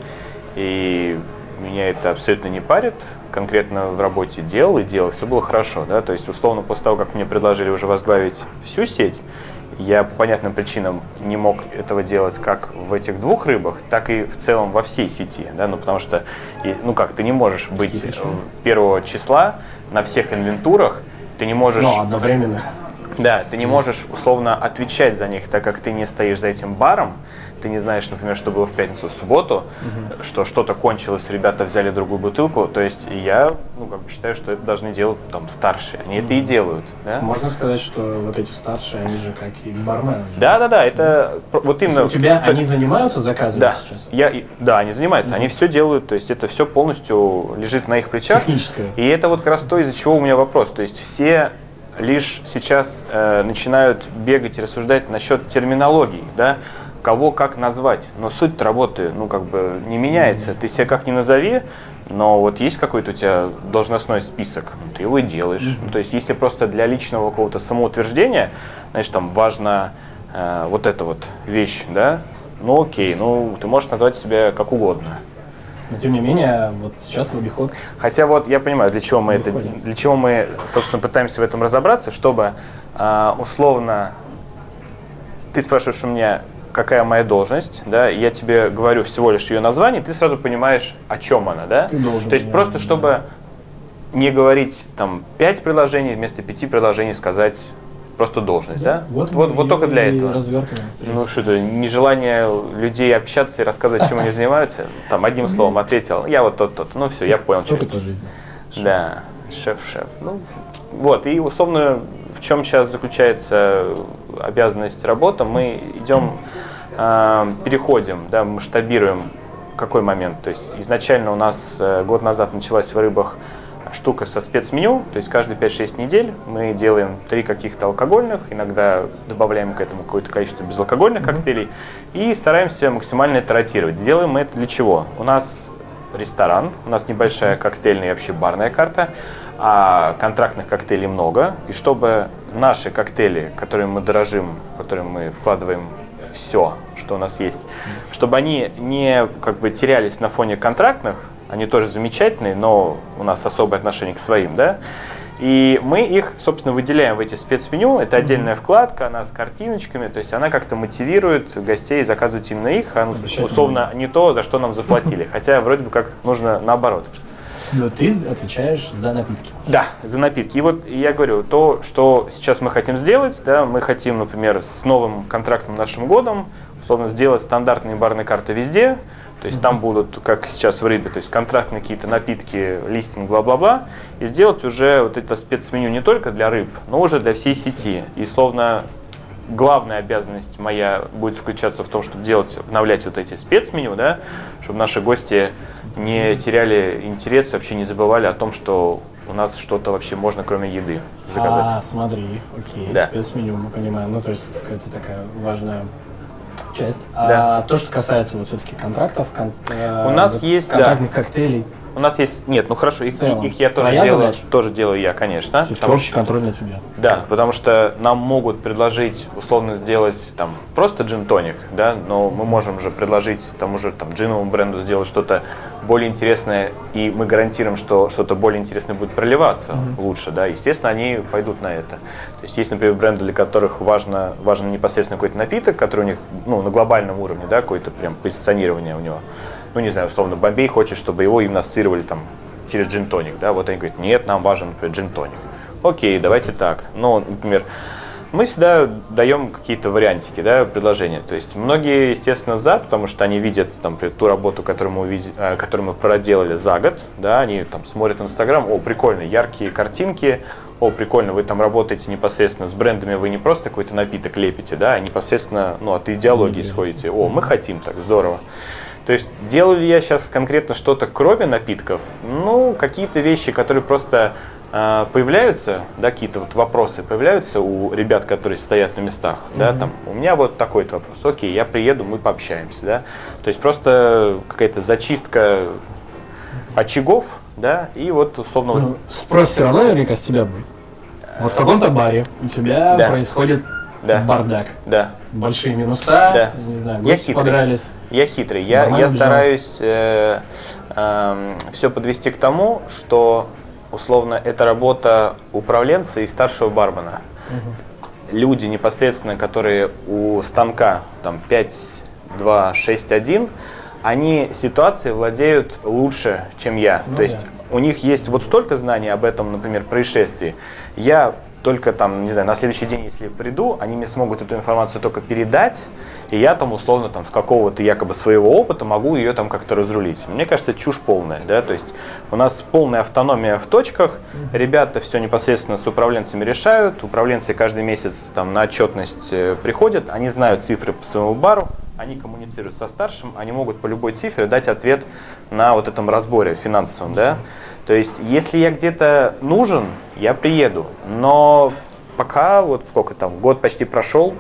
И меня это абсолютно не парит. конкретно в работе делал и делал, все было хорошо, да, то есть условно после того, как мне предложили уже возглавить всю сеть, я по понятным причинам не мог этого делать как в этих двух рыбах, так и в целом во всей сети, да, ну потому что, ну как, ты не можешь быть первого числа на всех инвентурах, ты не можешь... Ну, одновременно. Да, ты не можешь условно отвечать за них, так как ты не стоишь за этим баром, ты не знаешь, например, что было в пятницу, в субботу, угу. что что-то кончилось, ребята взяли другую бутылку, то есть я, ну, как бы считаю, что это должны делать там старшие, они угу. это и делают. Да? Можно сказать, что вот эти старшие, они же как и бармены. Да, да, да, это вот именно. У тебя так, они занимаются заказами да, сейчас? Я, да, они занимаются, угу. они все делают, то есть это все полностью лежит на их плечах. Техническое. И это вот как раз то, из-за чего у меня вопрос, то есть все лишь сейчас э, начинают бегать и рассуждать насчет терминологии, да, кого как назвать. Но суть работы, ну, как бы не меняется. Ты себя как ни назови, но вот есть какой-то у тебя должностной список, ты его и делаешь. Mm-hmm. То есть, если просто для личного какого-то самоутверждения, значит, там важна э, вот эта вот вещь, да, ну окей, ну ты можешь назвать себя как угодно. Но тем не менее, вот сейчас в обиход. Хотя вот я понимаю, для чего мы это, для чего мы, собственно, пытаемся в этом разобраться, чтобы э, условно ты спрашиваешь у меня, какая моя должность, да, я тебе говорю всего лишь ее название, ты сразу понимаешь, о чем она, да. Ты должен, То есть просто чтобы не говорить там пять предложений вместо пяти предложений сказать просто должность, да? да? Вот, вот, вот только для этого. Ну что это, нежелание людей общаться и рассказывать, чем они занимаются, там одним словом ответил, я вот тот, тот, ну все, я понял. Что ты по жизни? Да, шеф-шеф. Ну, вот, и условно, в чем сейчас заключается обязанность работы, мы идем, э, переходим, да, масштабируем какой момент. То есть изначально у нас э, год назад началась в рыбах штука со спецменю, то есть каждые 5-6 недель мы делаем три каких-то алкогольных, иногда добавляем к этому какое-то количество безалкогольных mm-hmm. коктейлей и стараемся максимально это ротировать. Делаем мы это для чего? У нас ресторан, у нас небольшая коктейльная и вообще барная карта, а контрактных коктейлей много, и чтобы наши коктейли, которыми мы дорожим, которыми мы вкладываем все, что у нас есть, чтобы они не как бы терялись на фоне контрактных, они тоже замечательные, но у нас особое отношение к своим, да, и мы их, собственно, выделяем в эти спецменю. Это отдельная вкладка, она с картиночками, то есть она как-то мотивирует гостей заказывать именно их, а условно не то, за что нам заплатили. Хотя вроде бы как нужно наоборот. Но ты отвечаешь за напитки. Да, за напитки. И вот я говорю, то, что сейчас мы хотим сделать, да, мы хотим, например, с новым контрактным нашим годом, условно, сделать стандартные барные карты везде, то есть там будут, как сейчас в рыбе, то есть контрактные какие-то напитки, листинг, бла-бла-бла, и сделать уже вот это спецменю не только для рыб, но уже для всей сети. И словно главная обязанность моя будет заключаться в том, чтобы делать, обновлять вот эти спецменю, да, чтобы наши гости не теряли интерес, вообще не забывали о том, что у нас что-то вообще можно, кроме еды, заказать. А, смотри, окей, да. спецменю, мы понимаем. Ну, то есть какая-то такая важная часть. Да. А то, что касается вот все-таки контрактов, кон, э, у нас есть контрактных да. коктейлей. У нас есть, нет, ну хорошо, их, их я тоже твоя делаю, задача? тоже делаю я, конечно. Все-таки контроль на тебя. Да, потому что нам могут предложить условно сделать там просто джин-тоник, да, но мы можем же предложить тому же там джиновому бренду сделать что-то более интересное, и мы гарантируем, что что-то более интересное будет проливаться mm-hmm. лучше, да, естественно, они пойдут на это. То есть есть, например, бренды, для которых важно, важен непосредственно какой-то напиток, который у них, ну, на глобальном уровне, да, какое-то прям позиционирование у него ну не знаю, условно, Бомбей хочет, чтобы его именно ассоциировали там через джин-тоник, да, вот они говорят, нет, нам важен, например, джин-тоник. Окей, давайте так. Ну, например, мы всегда даем какие-то вариантики, да, предложения. То есть многие, естественно, за, потому что они видят там, ту работу, которую мы, увидели, э, которую мы проделали за год, да, они там смотрят Инстаграм, о, прикольно, яркие картинки, о, прикольно, вы там работаете непосредственно с брендами, вы не просто какой-то напиток лепите, да, а непосредственно, ну, от идеологии исходите. О, мы хотим так, здорово. То есть делаю ли я сейчас конкретно что-то кроме напитков? Ну, какие-то вещи, которые просто э, появляются, да, какие-то вот вопросы появляются у ребят, которые стоят на местах, mm-hmm. да, там, у меня вот такой вопрос, окей, я приеду, мы пообщаемся, да, то есть просто какая-то зачистка очагов, да, и вот условно... Ну, спрос все равно наверняка с тебя будет. Вот в каком-то баре у тебя да. происходит да. бардак. Да. Большие минуса, да. не знаю, я хитрый. подрались. Я хитрый. Я, я стараюсь э, эм, все подвести к тому, что условно это работа управленца и старшего бармена. Люди непосредственно, которые у станка там 5, 2, 6, 1, они ситуацией владеют лучше, чем я. Ну То есть у них есть вот столько знаний об этом, например, происшествии. Я только там, не знаю, на следующий день, если приду, они мне смогут эту информацию только передать, и я там условно там с какого-то якобы своего опыта могу ее там как-то разрулить. Мне кажется, чушь полная, да, то есть у нас полная автономия в точках, ребята все непосредственно с управленцами решают, управленцы каждый месяц там на отчетность э, приходят, они знают цифры по своему бару, они коммуницируют со старшим, они могут по любой цифре дать ответ на вот этом разборе финансовом, да. То есть, если я где-то нужен, я приеду. Но пока, вот сколько там, год почти прошел,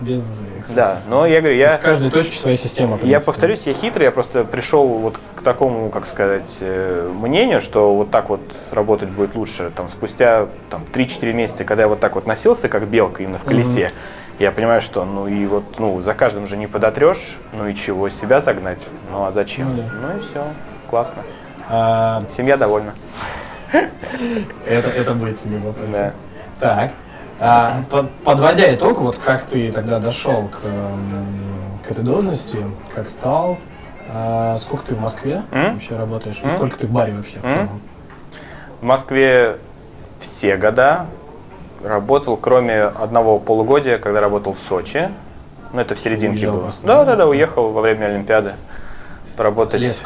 Без да, но я говорю, я, В каждой точке своя система. я повторюсь, я хитрый, я просто пришел вот к такому, как сказать, э, мнению, что вот так вот работать будет лучше. Там, спустя там, 3-4 месяца, когда я вот так вот носился, как белка именно в колесе, я понимаю, что ну и вот ну за каждым же не подотрешь, ну и чего, себя загнать, ну а зачем? Да. Ну и все, классно. А, Семья довольна. это, это будет себе вопрос. Да. Так. А, под- подводя итог, вот как ты тогда дошел к, эм, к этой должности, как стал, а, сколько ты в Москве вообще работаешь, сколько ты в баре вообще в целом? В Москве все года работал, кроме одного полугодия, когда работал в Сочи. Ну, это в серединке Уезжал было. Да, да, да, уехал во время Олимпиады поработать.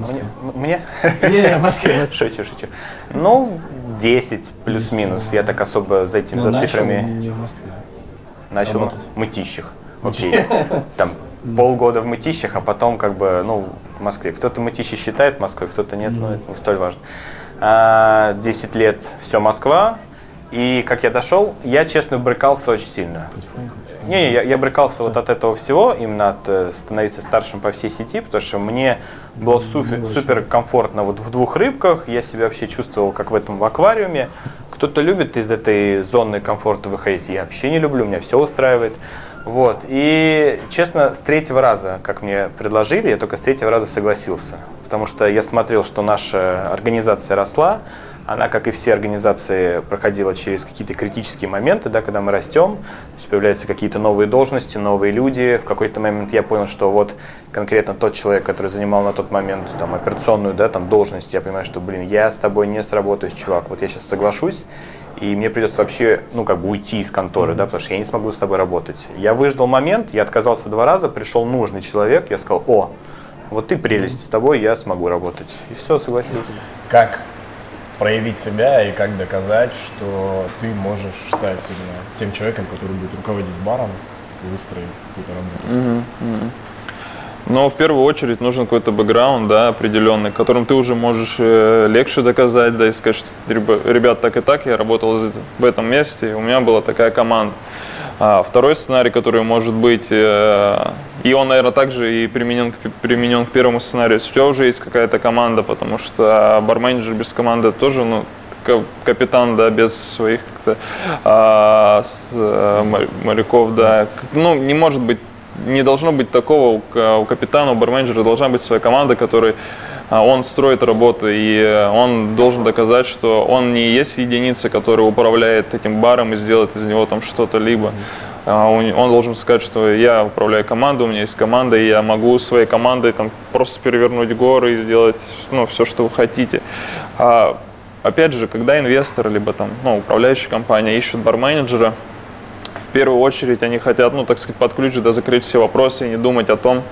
В Москве? Мне? Не, в Москве. Шучу, шучу. Ну, 10 плюс-минус. Я так особо за этими Ну, за цифрами не в Москве. начал в мытищах. Окей. Там полгода в мытищах, а потом как бы, ну, в Москве. Кто-то мытищи считает Москвой, кто-то нет, но это не столь важно. А, 10 лет все Москва. И как я дошел, я, честно, брыкался очень сильно. Не, не, я, я брыкался вот от этого всего, именно от э, становиться старшим по всей сети, потому что мне было супер, супер комфортно вот в двух рыбках, я себя вообще чувствовал как в этом в аквариуме. Кто-то любит из этой зоны комфорта выходить, я вообще не люблю, меня все устраивает. Вот. И, честно, с третьего раза, как мне предложили, я только с третьего раза согласился. Потому что я смотрел, что наша организация росла, она, как и все организации, проходила через какие-то критические моменты, да, когда мы растем, то есть появляются какие-то новые должности, новые люди. В какой-то момент я понял, что вот конкретно тот человек, который занимал на тот момент там, операционную да, там, должность, я понимаю, что, блин, я с тобой не сработаюсь, чувак, вот я сейчас соглашусь, и мне придется вообще, ну, как бы уйти из конторы, да, потому что я не смогу с тобой работать. Я выждал момент, я отказался два раза, пришел нужный человек, я сказал, о, вот ты прелесть, с тобой я смогу работать. И все, согласился. Как проявить себя и как доказать, что ты можешь стать именно тем человеком, который будет руководить баром и выстроить какую-то работу. Но в первую очередь нужен какой-то бэкграунд, да, определенный, которым ты уже можешь э, легче доказать, да, и сказать, что «Ребя- ребят, так и так, я работал в этом месте, и у меня была такая команда. А второй сценарий, который может быть, э, и он, наверное, также и применен, применен к первому сценарию, у тебя уже есть какая-то команда, потому что барменеджер без команды тоже, ну, ка- капитан, да, без своих как-то а, с, э, мо- моряков, да, ну, не может быть не должно быть такого у, ка- у капитана, у барменджера должна быть своя команда, которой а, он строит работу, и э, он должен доказать, что он не есть единица, которая управляет этим баром и сделает из него там что-то либо. А, он должен сказать, что я управляю командой, у меня есть команда, и я могу своей командой там просто перевернуть горы и сделать ну, все, что вы хотите. А, опять же, когда инвестор, либо там, ну, управляющая компания ищут барменеджера, в первую очередь они хотят, ну, так сказать, под ключ, да, закрыть все вопросы и не думать о том,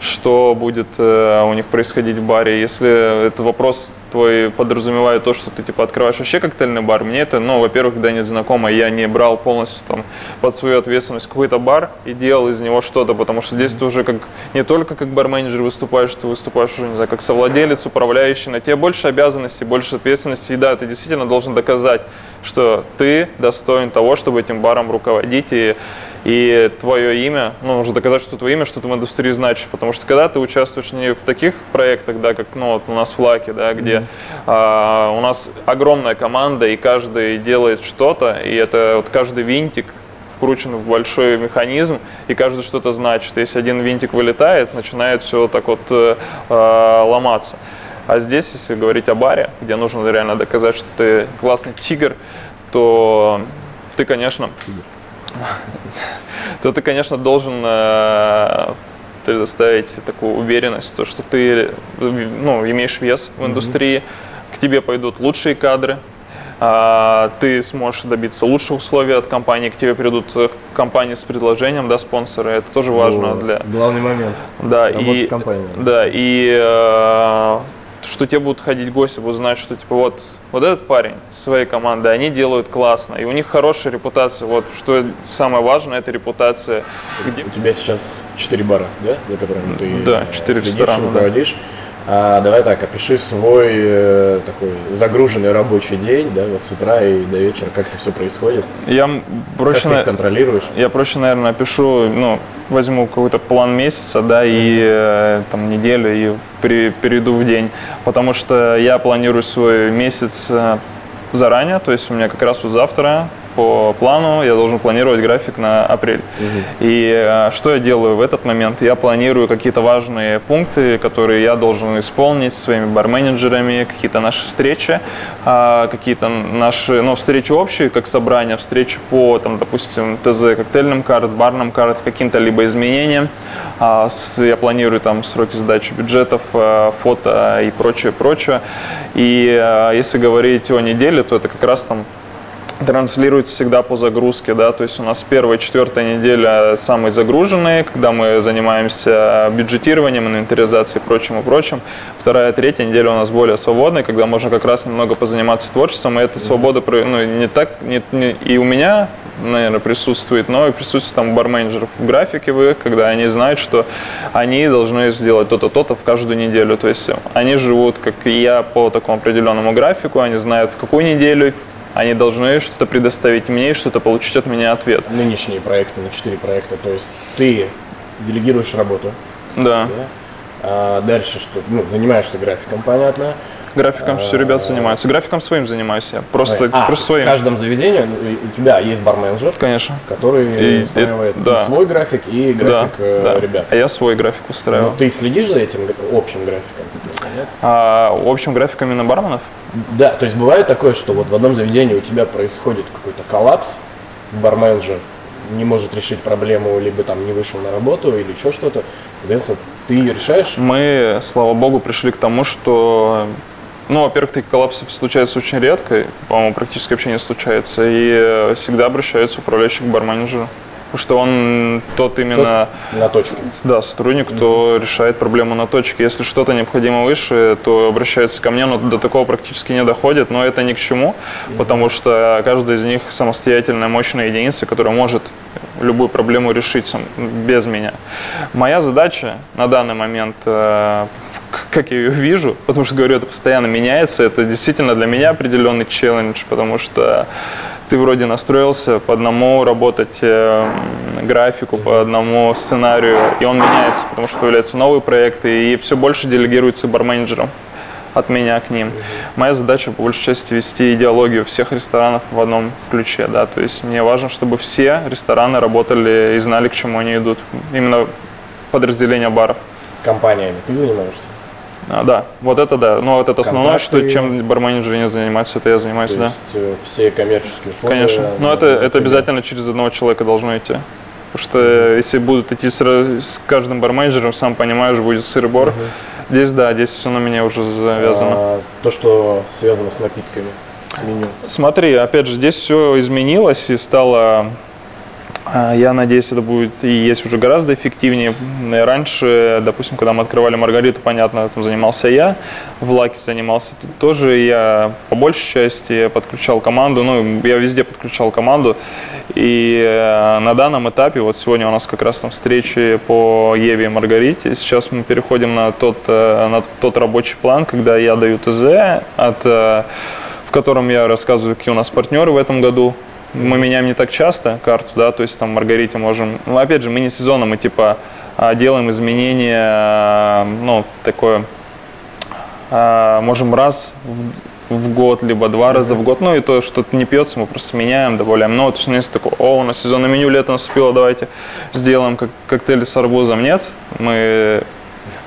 что будет э, у них происходить в баре. Если этот вопрос твой подразумевает то, что ты, типа, открываешь вообще коктейльный бар, мне это, ну, во-первых, когда не знакомо, я не брал полностью там под свою ответственность какой-то бар и делал из него что-то, потому что здесь ты уже как, не только как барменеджер выступаешь, ты выступаешь уже, не знаю, как совладелец, управляющий, на тебе больше обязанностей, больше ответственности, и да, ты действительно должен доказать, что ты достоин того, чтобы этим баром руководить, и, и твое имя, ну, нужно доказать, что твое имя что-то в индустрии значит, потому что когда ты участвуешь не в таких проектах, да, как ну, вот у нас в Лаке, да, где а, у нас огромная команда, и каждый делает что-то, и это вот каждый винтик вкручены в большой механизм, и каждый что-то значит. Если один винтик вылетает, начинает все так вот э, э, ломаться. А здесь, если говорить о баре, где нужно реально доказать, что ты классный тигр, то ты, конечно, то ты, конечно, должен э, предоставить такую уверенность, то, что ты ну, имеешь вес в индустрии, к тебе пойдут лучшие кадры, а, ты сможешь добиться лучших условий от компании, к тебе придут э, компании с предложением, да, спонсоры, это тоже важно Ну, для... Главный момент. Да, Работа и, с компанией. да, и э, что тебе будут ходить гости, будут знать, что типа вот, вот этот парень с своей командой, они делают классно, и у них хорошая репутация. Вот что самое важное, это репутация. Где... У тебя сейчас четыре бара, да, за которыми ты Да, э, четыре следишь, ресторана, да. А, давай так, опиши свой э, такой загруженный рабочий день, да, вот с утра и до вечера, как это все происходит, Я м- как проще, ты их контролируешь. я проще, наверное, опишу, ну, возьму какой-то план месяца, да, и э, там неделю и при- перейду в день, потому что я планирую свой месяц э, заранее, то есть у меня как раз вот завтра по плану я должен планировать график на апрель. И э, что я делаю в этот момент? Я планирую какие-то важные пункты, которые я должен исполнить со своими барменеджерами, какие-то наши встречи, а, какие-то наши, ну, встречи общие, как собрания, встречи по, там, допустим, ТЗ, коктейльным карт, барным карт, каким-то либо изменениям. А, с- Я планирую там сроки сдачи бюджетов, э, фото и прочее, прочее. И э, если говорить о неделе, то это как раз там транслируется всегда по загрузке, да, то есть у нас первая, четвертая неделя самые загруженные, когда мы занимаемся бюджетированием, инвентаризацией и прочим и прочим. Вторая, третья неделя у нас более свободная, когда можно как раз немного позаниматься творчеством, и эта свобода, ну, не так, не- не- и у меня, наверное, присутствует, но и присутствует там у барменеджеров в графике вы, когда они знают, что они должны сделать то-то, то-то в каждую неделю, то есть они живут, как и я, по такому определенному графику, они знают, в какую неделю, они должны что-то предоставить мне и что-то получить от меня ответ. Нынешние проекты, на четыре проекта, то есть ты делегируешь работу, Да. да? А дальше что? Ну, занимаешься графиком, понятно. Графиком все ребята занимаются. Графиком своим занимаюсь я. Просто, А, просто В своим. каждом заведении ну, у тебя есть барменджер, Конечно. который И- устраивает и- да. и свой график и Да, график э, да. ребят. А я свой график устраивал. Но ты следишь за этим общим графиком? А общим графиком именно барменов? Да, то есть бывает такое, что вот в одном заведении у тебя происходит какой-то коллапс, барменджер не может решить проблему, либо там не вышел на работу или еще что-то, соответственно, ты решаешь. Мы, слава богу, пришли к тому, что, ну, во-первых, такие коллапсы случаются очень редко, по-моему, практически вообще не случается, и э, всегда обращаются управляющий к барменеджеру. Потому что он тот именно... На точке. Да, сотрудник, кто решает проблему на точке. Если что-то необходимо выше, то обращается ко мне, но до такого практически не доходит. Но это ни к чему, потому что каждый из них самостоятельная, мощная единица, которая может любую проблему решить сам, без меня. Моя задача на данный момент, э, как я ее вижу, потому что, говорю, это постоянно меняется, это действительно для меня определенный челлендж, потому что ты вроде настроился по одному работать э, графику, по одному сценарию, и он меняется, потому что появляются новые проекты, и все больше делегируется барменеджерам от меня к ним. Моя задача по большей части вести идеологию всех ресторанов в одном ключе, да, то есть мне важно, чтобы все рестораны работали и знали, к чему они идут, именно подразделения баров. Компаниями ты занимаешься? А, да, вот это да, но вот это основное, что чем барменеджеры не занимаются, это я занимаюсь, То да. есть э, все коммерческие условия? Конечно. Но на- это, это обязательно через одного человека должно идти. Потому что если будут идти с, с каждым барменджером, сам понимаешь, будет сыр-бор. Здесь да, здесь все на меня уже завязано. А, то, что связано с напитками, с меню. Смотри, опять же, здесь все изменилось и стало, а, я надеюсь, это будет и есть уже гораздо эффективнее. Раньше, допустим, когда мы открывали Маргариту, понятно, этим занимался я, в Лаке занимался тут тоже, я по большей части подключал команду, ну, я везде подключал команду. И э, на данном этапе, вот сегодня у нас как раз там встречи по Еве и Маргарите, сейчас мы переходим на тот, э, на тот рабочий план, когда я даю ТЗ от э, в котором я рассказываю, какие у нас партнеры в этом году. Мы меняем не так часто карту, да, то есть там Маргарите можем, ну, опять же, мы не сезонно, мы типа а, делаем изменения, а, ну, такое, а, можем раз в- в год, либо два раза в год. Ну и то, что не пьется, мы просто меняем, добавляем. Но вот есть такое, о, у нас сезонное меню лето наступило, давайте сделаем как коктейли с арбузом. Нет, мы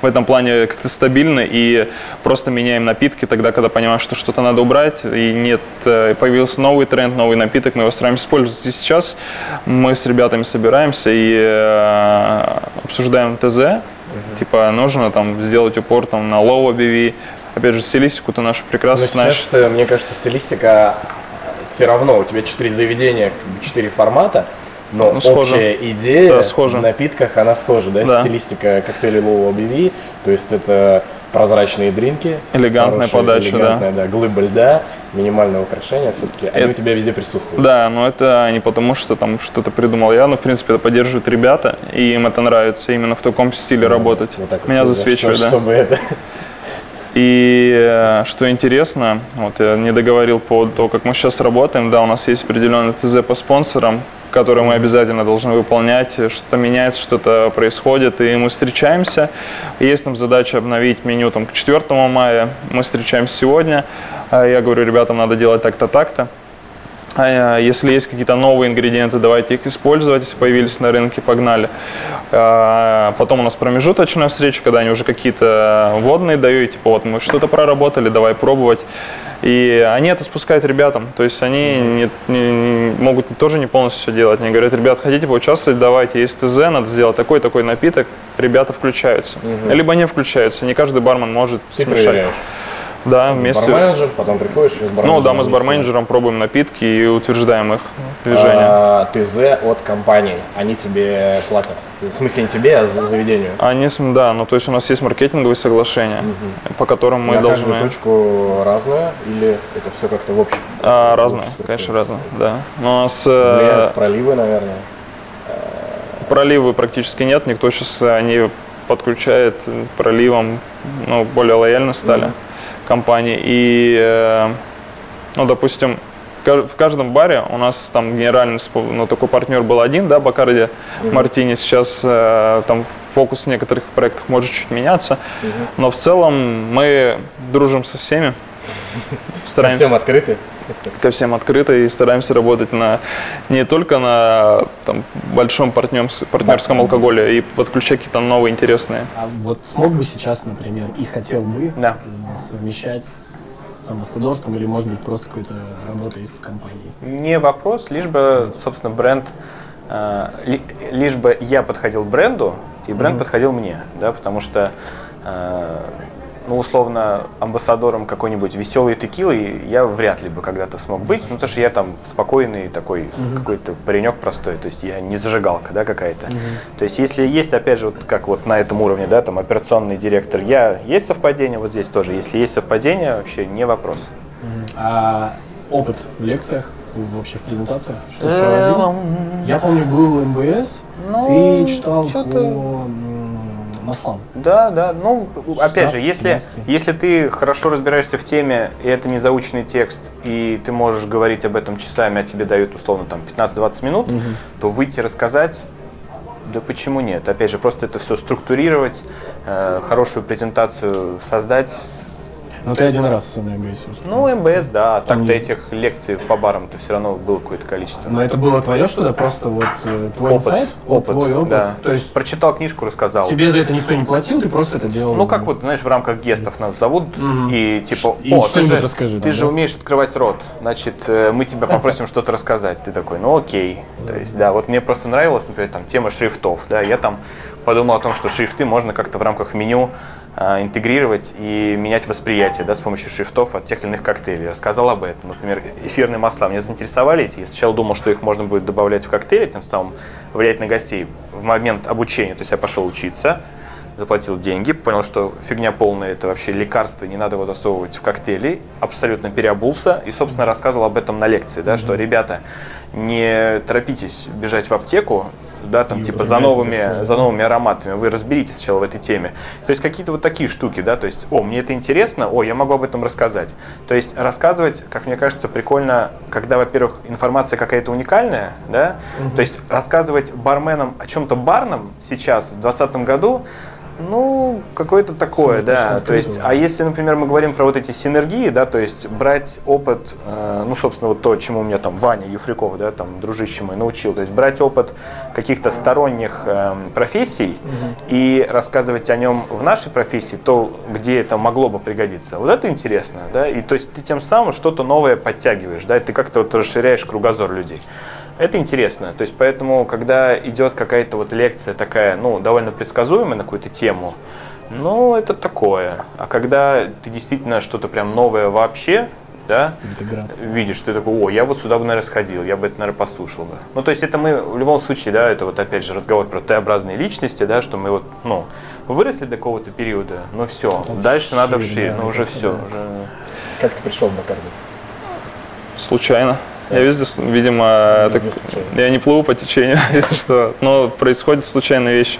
в этом плане как-то стабильны и просто меняем напитки тогда, когда понимаем, что что-то надо убрать, и нет, э, появился новый тренд, новый напиток, мы его стараемся использовать. И сейчас мы с ребятами собираемся и э, обсуждаем ТЗ, uh-huh. типа нужно там сделать упор там, на low ABV, опять же, стилистику ты нашу прекрасно Но знаешь. Сейчас, э, мне кажется, стилистика все равно, у тебя четыре заведения, четыре формата, но ну, схожа. общая идея да, схожа. в напитках, она схожа, да? да. Стилистика коктейлей Low ABV, то есть это прозрачные дринки. Элегантная хорошей, подача, элегантная, да. да. Глыба льда, минимальное украшение все-таки. Они это, у тебя везде присутствуют. Да, но это не потому, что там что-то придумал я, но в принципе это поддерживают ребята, и им это нравится именно в таком стиле да, работать. Вот так вот Меня засвечивает, что, да. Чтобы это... И э, что интересно, вот я не договорил по тому, как мы сейчас работаем, да, у нас есть определенный ТЗ по спонсорам, которые мы обязательно должны выполнять. Что-то меняется, что-то происходит, и мы встречаемся. Есть там задача обновить меню там, к 4 мая. Мы встречаемся сегодня. А я говорю, ребятам, надо делать так-то, так-то. А если есть какие-то новые ингредиенты, давайте их использовать. Если появились на рынке, погнали. А потом у нас промежуточная встреча, когда они уже какие-то водные дают, типа вот мы что-то проработали, давай пробовать. И они это спускают ребятам, то есть они не, не, не, могут тоже не полностью все делать. Они говорят, ребят, хотите поучаствовать, давайте, есть ТЗ, надо сделать такой-такой напиток, ребята включаются. Угу. Либо не включаются, не каждый бармен может Ты смешать. Проверяешь. Да, вместе. Барменеджер, потом приходишь и с барменеджером. Ну да, мы с барменеджером пробуем напитки и утверждаем их движение. А, ТЗ от компании, они тебе платят? В смысле не тебе, а за заведению? Они, да, ну то есть у нас есть маркетинговые соглашения, угу. по которым мы На должны... каждую точку разное или это все как-то в общем? А, разное, конечно, разное, да. Но у нас... Э, Влияют проливы, наверное? Проливы практически нет, никто сейчас они подключает проливом, ну, более лояльно стали. Угу компании. И, э, ну, допустим, в каждом баре у нас там генеральный, ну, такой партнер был один, да, Бакарди mm-hmm. Мартини. Сейчас э, там фокус в некоторых проектах может чуть меняться, mm-hmm. но в целом мы дружим со всеми. Стараемся. Всем открыты? Ко всем открыты и стараемся работать на, не только на там, большом партнерс, партнерском алкоголе и подключать какие-то новые интересные. А вот смог бы сейчас, например, и хотел бы да. совмещать с амбассадорством или, может быть, просто какой-то работой с компанией? Не вопрос, лишь бы, собственно, бренд, э, ли, лишь бы я подходил бренду, и бренд mm-hmm. подходил мне, да, потому что э, ну, условно, амбассадором какой-нибудь веселой текилы я вряд ли бы когда-то смог быть, ну, потому что я там спокойный такой угу. какой-то паренек простой, то есть я не зажигалка, да, какая-то. Угу. То есть если есть, опять же, вот как вот на этом уровне, да, там операционный директор, я, есть совпадение, вот здесь тоже, если есть совпадение, вообще не вопрос. Угу. А опыт в лекциях? вообще в презентациях? Что проводил? Я помню, был МБС, ну, ты читал по маслам. Да, да. Ну, опять же, если, если ты хорошо разбираешься в теме, и это не заученный текст, и ты можешь говорить об этом часами, а тебе дают условно там 15-20 минут, угу. то выйти рассказать да почему нет? Опять же, просто это все структурировать, э, хорошую презентацию создать, ну, ты один раз на МБС Ну, МБС, да. Так-то этих лекций по барам-то все равно было какое-то количество. Но это было твое что-то? Просто вот э, твой опыт, сайт? Опыт, твой опыт? Да. То есть Прочитал книжку, рассказал. Тебе за это никто не платил, ты просто это делал? Ну, как вот, знаешь, в рамках гестов нас зовут, и типа, о, ты же, расскажи, ты же умеешь открывать рот, значит, э, мы тебя попросим что-то рассказать. Ты такой, ну окей. То есть, да, вот мне просто нравилась, например, там тема шрифтов, да, я там подумал о том, что шрифты можно как-то в рамках меню интегрировать и менять восприятие да, с помощью шрифтов от тех или иных коктейлей. Рассказал об этом. Например, эфирные масла меня заинтересовали эти. Я сначала думал, что их можно будет добавлять в коктейли, тем самым влиять на гостей в момент обучения. То есть я пошел учиться, заплатил деньги, понял, что фигня полная, это вообще лекарство, не надо его засовывать в коктейли, абсолютно переобулся и, собственно, рассказывал об этом на лекции, да, mm-hmm. что, ребята, не торопитесь бежать в аптеку, да, там, и типа за новыми, за новыми ароматами, вы разберитесь сначала в этой теме. То есть какие-то вот такие штуки, да, то есть, о, мне это интересно, о, я могу об этом рассказать. То есть рассказывать, как мне кажется, прикольно, когда, во-первых, информация какая-то уникальная, да, угу. то есть рассказывать барменам о чем-то барном сейчас, в 2020 году, Ну, какое-то такое, да. То есть, а если, например, мы говорим про вот эти синергии, да, то есть брать опыт, э, ну, собственно, вот то, чему меня там Ваня Юфриков, да, там, дружище мой, научил, то есть брать опыт каких-то сторонних э, профессий и рассказывать о нем в нашей профессии, то, где это могло бы пригодиться. Вот это интересно, да, и то есть ты тем самым что-то новое подтягиваешь, да, и ты как-то вот расширяешь кругозор людей. Это интересно. То есть поэтому, когда идет какая-то вот лекция такая, ну, довольно предсказуемая на какую-то тему, ну, это такое. А когда ты действительно что-то прям новое вообще, да, Интеграция. видишь, ты такой, о, я вот сюда бы, наверное, сходил, я бы это, наверное, послушал бы. Ну, то есть это мы в любом случае, да, это вот опять же разговор про Т-образные личности, да, что мы вот, ну, выросли до какого-то периода, ну все, дальше надо шире, вширь, да, ну уже все, да. уже... Как ты пришел в Бакарди? Случайно. Я везде, видимо, так- я не плыву по течению, если что, но происходят случайные вещи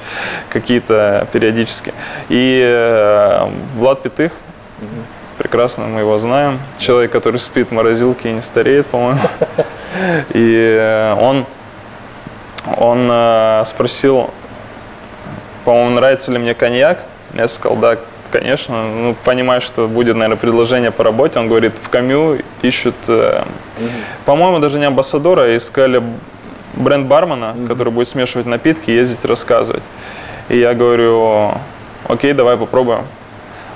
какие-то периодически. И э, Влад Пятых, прекрасно мы его знаем, человек, который спит в морозилке и не стареет, по-моему. И э, он, он э, спросил, по-моему, нравится ли мне коньяк. Я сказал, да, конечно. Ну, понимаю, что будет, наверное, предложение по работе. Он говорит, в Камю ищут, э, по-моему, даже не амбассадора, а искали бренд бармена, который будет смешивать напитки, ездить, рассказывать. И я говорю, окей, давай попробуем.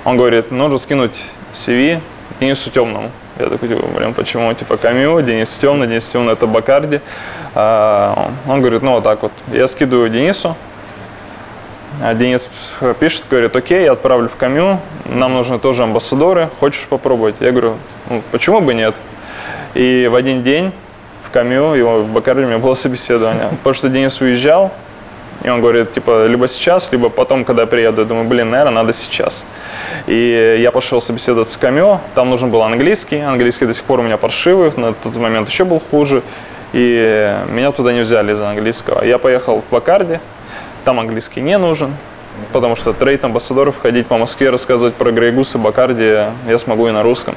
Он говорит, нужно скинуть CV Денису Темному. Я такой, типа, блин, почему? Типа Камю, Денис Темный, Денис Темный это Бакарди. А, Он говорит, ну вот так вот. Я скидываю Денису, Денис пишет, говорит, окей, я отправлю в Камю, нам нужны тоже амбассадоры, хочешь попробовать? Я говорю, ну, почему бы нет? И в один день в Камю, его в Бакарди у меня было собеседование, потому что Денис уезжал, и он говорит, типа, либо сейчас, либо потом, когда я приеду. Я думаю, блин, наверное, надо сейчас. И я пошел собеседоваться в Камё, там нужен был английский. Английский до сих пор у меня паршивый, на тот момент еще был хуже. И меня туда не взяли из-за английского. Я поехал в Бакарди, там английский не нужен, потому что trade амбассадором ходить по Москве, рассказывать про Grey Goose и Бакарди я смогу и на русском.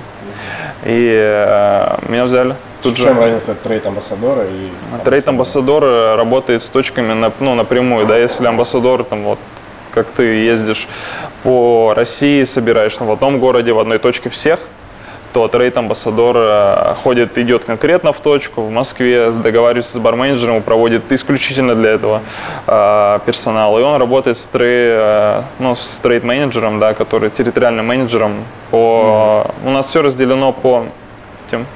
И э, меня взяли. Тут В же чем разница trade амбассадора и Trade амбассадор э, работает с точками на- ну, напрямую, да, если амбассадор там вот как ты ездишь по России, собираешь там, в одном городе, в одной точке всех, то трейд амбассадор э, ходит, идет конкретно в точку в Москве, договаривается с барменеджером, проводит исключительно для этого э, персонал. И он работает с, трей, э, ну, с трейд-менеджером, да, который территориальным менеджером. По, У нас все разделено по тем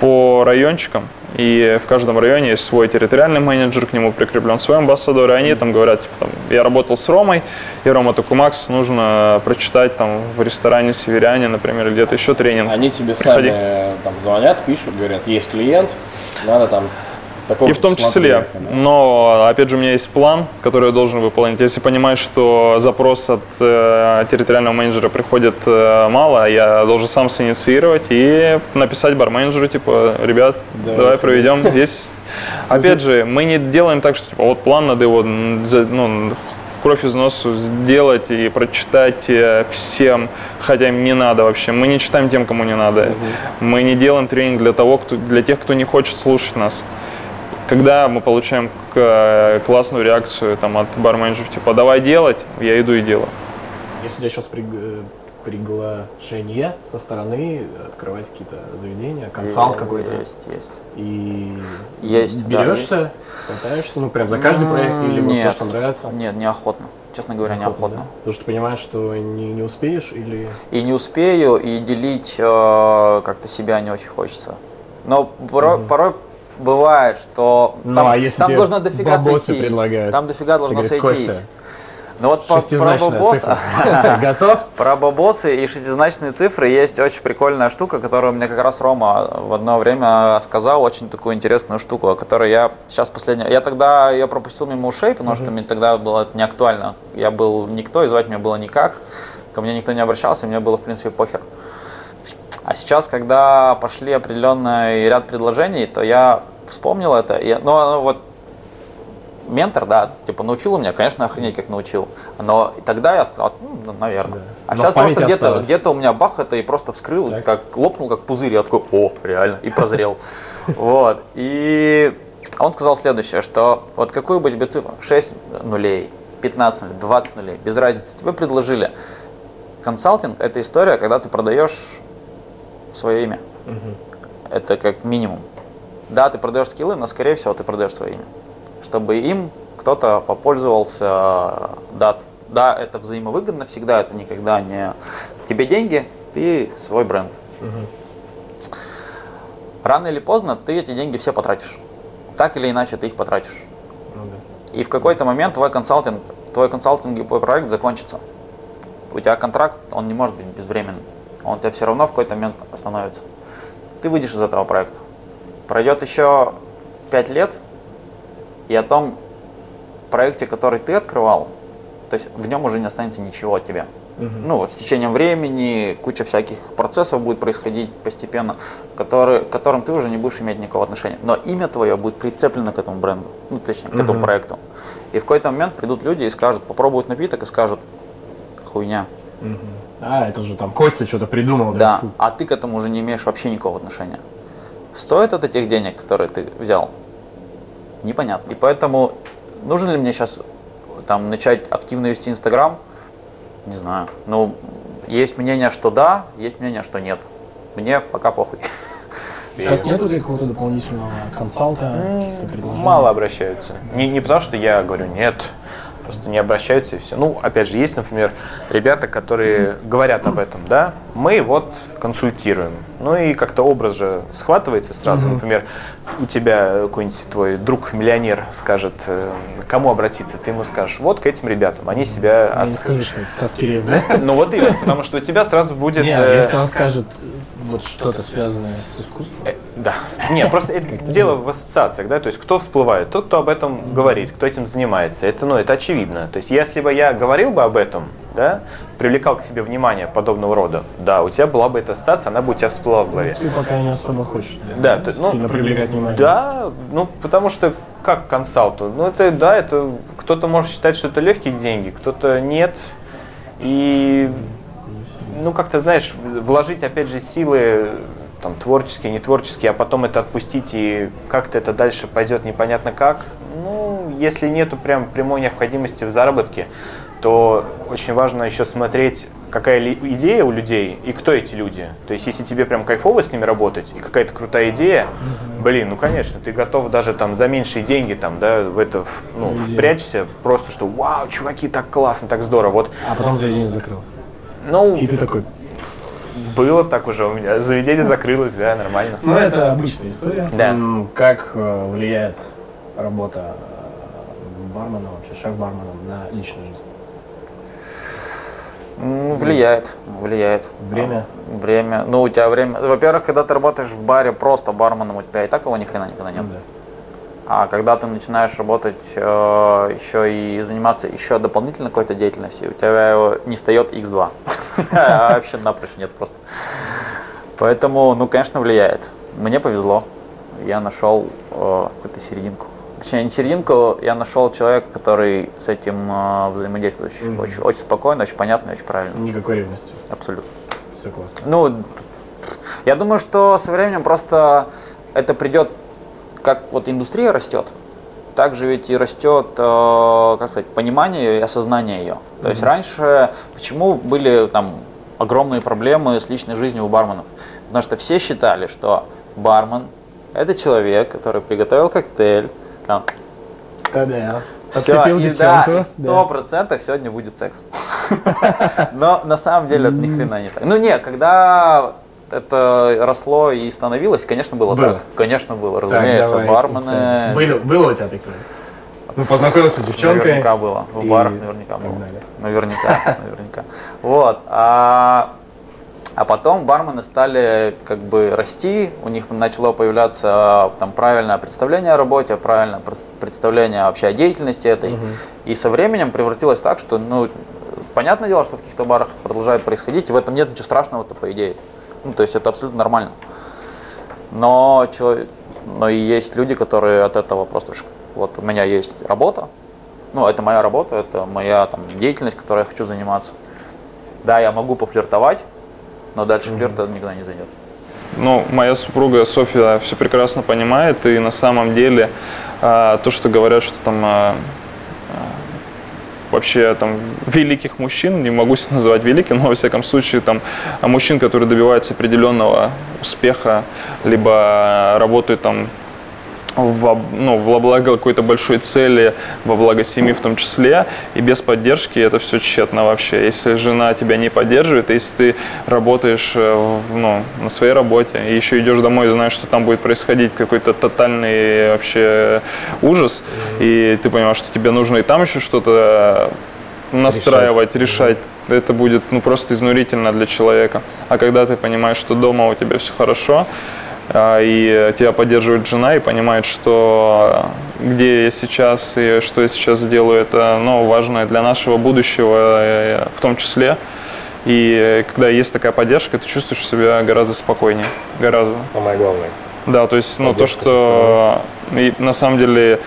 по райончикам, и в каждом районе есть свой территориальный менеджер, к нему прикреплен свой амбассадор, и они там говорят, типа, там, я работал с Ромой, и Рома такой, Макс, нужно прочитать там в ресторане «Северяне», например, где-то еще тренинг. Они тебе Приходи. сами там звонят, пишут, говорят, есть клиент, надо там такого И в том числе, да? но опять же у меня есть план, который я должен выполнить. Если понимаешь, что запрос от э, территориального менеджера приходит э, мало, я должен сам синициировать и написать барменеджеру, типа, ребят, Давайте. давай проведем. Есть. Опять же, мы не делаем так, что типа, вот план надо его ну, кровь из носу сделать и прочитать э, всем, хотя им не надо вообще. Мы не читаем тем, кому не надо. Мы не делаем тренинг для того, кто, для тех, кто не хочет слушать нас. Когда мы получаем к- классную реакцию там, от барменеджеров, типа, давай делать, я иду и делаю. Есть у тебя сейчас приглашение со стороны открывать какие-то заведения, консалт какой-то, Есть, есть. и Есть, да, берешься, катаешься, ну прям за каждый проект или вот то, Нет. что нравится? Нет, неохотно. Честно говоря, неохотно. да? Потому что ты понимаешь, что не, не успеешь или... И не успею, и делить э, как-то себя не очень хочется. Но порой, порой бывает, что Ну, там, а если там должно дофига сойтись. предлагают? Там дофига должно говорит, сойтись. «Костя, Но вот по, про цифра. Готов? про бабосы и шестизначные цифры есть очень прикольная штука, которую мне как раз Рома в одно время сказал, очень такую интересную штуку, о которой я сейчас последняя... Я тогда ее пропустил мимо ушей, потому что мне тогда было это не актуально. Я был никто, и звать меня было никак. Ко мне никто не обращался, мне было, в принципе, похер. А сейчас, когда пошли определенный ряд предложений, то я вспомнил это. И, ну, вот ментор, да, типа научил меня, конечно, охренеть как научил. Но тогда я сказал, ну, наверное. А Но сейчас просто где-то где-то у меня бах это и просто вскрыл, Так. как лопнул как пузырь, я такой, о, реально, и прозрел. Вот. И он сказал следующее, что вот какую бы тебе цифру, 6 нулей, 15 нулей, 20 нулей, без разницы. Тебе предложили. Консалтинг – это история, когда ты продаешь свое имя. Это как минимум. Да, ты продаешь скиллы, но, скорее всего, ты продаешь свое имя. Чтобы им кто-то попользовался, да, да, это взаимовыгодно всегда, это никогда не тебе деньги, ты свой бренд. Рано или поздно ты эти деньги все потратишь. Так или иначе ты их потратишь. И в какой-то момент твой консалтинг, твой консалтинговый проект закончится. У тебя контракт, он не может быть безвременным. Он у тебя все равно в какой-то момент остановится. Ты выйдешь из этого проекта. Пройдет еще 5 лет, и о том проекте, который ты открывал, то есть в нем уже не останется ничего от тебя. Ну, вот с течением времени куча всяких процессов будет происходить постепенно, которые, к которым ты уже не будешь иметь никакого отношения. Но имя твое будет прицеплено к этому бренду, ну, точнее, к этому проекту. И в какой-то момент придут люди и скажут, попробуют напиток и скажут, хуйня. А, это же там Костя что-то придумал. Да, а ты к этому уже не имеешь вообще никакого отношения. Стоит это тех денег, которые ты взял? Непонятно. И поэтому нужно ли мне сейчас там начать активно вести Инстаграм? Не знаю. Ну, есть мнение, что да, есть мнение, что нет. Мне пока похуй. Сейчас нету какого-то дополнительного консалта? Мало обращаются. Не, не потому, что я говорю нет, просто не обращаются и все. Ну, опять же, есть, например, ребята, которые говорят об этом, да, мы вот консультируем. Ну и как-то образ же схватывается сразу. Например, у тебя какой-нибудь твой друг-миллионер скажет, э, кому обратиться, ты ему скажешь, вот к этим ребятам, они себя... Не ос- скажешь, да? Ну вот именно, потому что у тебя сразу будет... Э, если он скажет вот что-то связанное с искусством. Э, Да. Нет, просто это дело в ассоциациях, да, то есть кто всплывает, тот, кто об этом говорит, кто этим занимается, это, ну, это очевидно. То есть если бы я говорил бы об этом, да, привлекал к себе внимание подобного рода, да, у тебя была бы эта ассоциация, она бы у тебя всплыла в голове. Ты пока не особо хочешь. Да, то есть, ну, Сильно привлекать внимание. Да, ну, потому что как консалту? Ну, это, да, это кто-то может считать, что это легкие деньги, кто-то нет. И, ну, как-то, знаешь, вложить, опять же, силы там, творческие, не творческие, а потом это отпустить, и как-то это дальше пойдет непонятно как. Ну, если нету прям прямой необходимости в заработке, то очень важно еще смотреть, какая ли идея у людей и кто эти люди. То есть, если тебе прям кайфово с ними работать и какая-то крутая идея, блин, ну конечно, ты готов даже там за меньшие деньги там, да, в это ну, впрячься, просто что вау, чуваки, так классно, так здорово. Вот, А потом заведение закрыл. Ну, И ты такой, было так уже у меня, заведение закрылось, да, нормально. ну это обычная история. Да. Как э, влияет работа э, бармена, вообще шеф-барменом на личную жизнь? Ну, влияет, влияет. Время? Время. Ну, у тебя время. Во-первых, когда ты работаешь в баре просто барменом, у тебя и так его ни хрена никогда нет. Ну да. А когда ты начинаешь работать э, еще и заниматься еще дополнительной какой-то деятельностью, у тебя не встает x2. А Вообще напрочь нет просто. Поэтому, ну, конечно, влияет. Мне повезло. Я нашел э, какую-то серединку. Точнее, не серединку, я нашел человека, который с этим э, взаимодействует очень, очень, очень спокойно, очень понятно, очень правильно. Никакой ревности. Абсолютно. Все классно. Ну, я думаю, что со временем просто это придет, как вот индустрия растет, так же ведь и растет, э, как сказать, понимание и осознание ее. То есть раньше, почему были там огромные проблемы с личной жизнью у барменов? Потому что все считали, что бармен это человек, который приготовил коктейль, там, Да-да. Подцепил и да, сто процентов сегодня будет секс. Но на самом деле это ни хрена не так. Ну не, когда это росло и становилось, конечно, было Было. так. Конечно, было. Так, Разумеется, давай, бармены... Было, было у тебя такие? Ну, познакомился с девчонкой. Наверняка было. В и барах наверняка так было. далее. Наверняка, наверняка. Вот. А, а потом бармены стали как бы расти, у них начало появляться там правильное представление о работе, правильное пред- представление вообще о деятельности этой. И со временем превратилось так, что, ну, понятное дело, что в каких-то барах продолжает происходить, и в этом нет ничего страшного-то, по идее. Ну, то есть это абсолютно нормально. Но, чело- но и есть люди, которые от этого просто... Вот у меня есть работа, ну, это моя работа, это моя там, деятельность, которой я хочу заниматься. Да, я могу пофлиртовать, но дальше флирта никогда не зайдет. Ну, моя супруга Софья все прекрасно понимает, и на самом деле а, то, что говорят, что там а, вообще там великих мужчин, не могу себя называть великим, но во всяком случае там мужчин, которые добиваются определенного успеха, либо работают там во, ну, во благо какой-то большой цели, во благо семьи в том числе, и без поддержки это все тщетно вообще. Если жена тебя не поддерживает, если ты работаешь э, ну, на своей работе, и еще идешь домой и знаешь, что там будет происходить какой-то тотальный вообще ужас, и ты понимаешь, что тебе нужно и там еще что-то настраивать, решать, решать это будет ну, просто изнурительно для человека. А когда ты понимаешь, что дома у тебя все хорошо, и тебя поддерживает жена и понимает, что где я сейчас и что я сейчас делаю, это ну, важно для нашего будущего э, в том числе. И когда есть такая поддержка, ты чувствуешь себя гораздо спокойнее. Гораздо. Самое главное. Да, то есть, ну, то, что и, на самом деле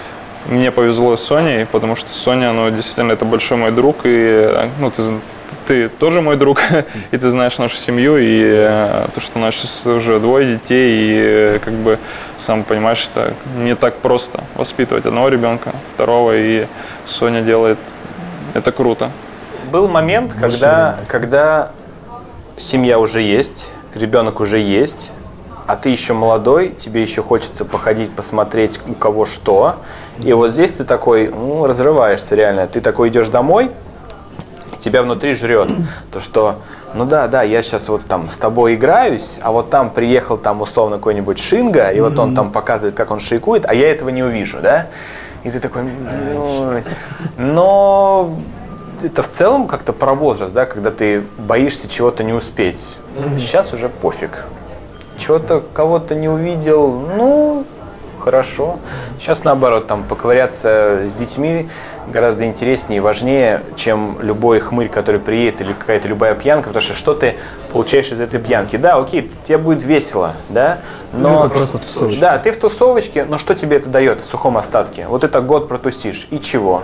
мне повезло с Соней, потому что Соня, ну, действительно, это большой мой друг, и, ну, ты ты тоже мой друг, и ты знаешь нашу семью, и э, то, что у нас сейчас уже двое детей, и э, как бы сам понимаешь, это не так просто воспитывать одного ребенка, второго, и Соня делает это круто. Был момент, когда, когда семья уже есть, ребенок уже есть, а ты еще молодой, тебе еще хочется походить, посмотреть, у кого что. И вот здесь ты такой, ну, разрываешься реально. Ты такой идешь домой, тебя внутри жрет. То, что, ну да, да, я сейчас вот там с тобой играюсь, а вот там приехал там условно какой-нибудь Шинга, и вот он там показывает, как он шейкует, а я этого не увижу, да? И ты такой, ну, но это в целом как-то про возраст, да, когда ты боишься чего-то не успеть. Сейчас уже пофиг. Чего-то кого-то не увидел, ну, хорошо. Сейчас наоборот, там поковыряться с детьми гораздо интереснее и важнее, чем любой хмырь, который приедет, или какая-то любая пьянка, потому что что ты получаешь из этой пьянки? Да, окей, тебе будет весело, да, но... Ну, да, ты в тусовочке, но что тебе это дает в сухом остатке? Вот это год протустишь, и чего?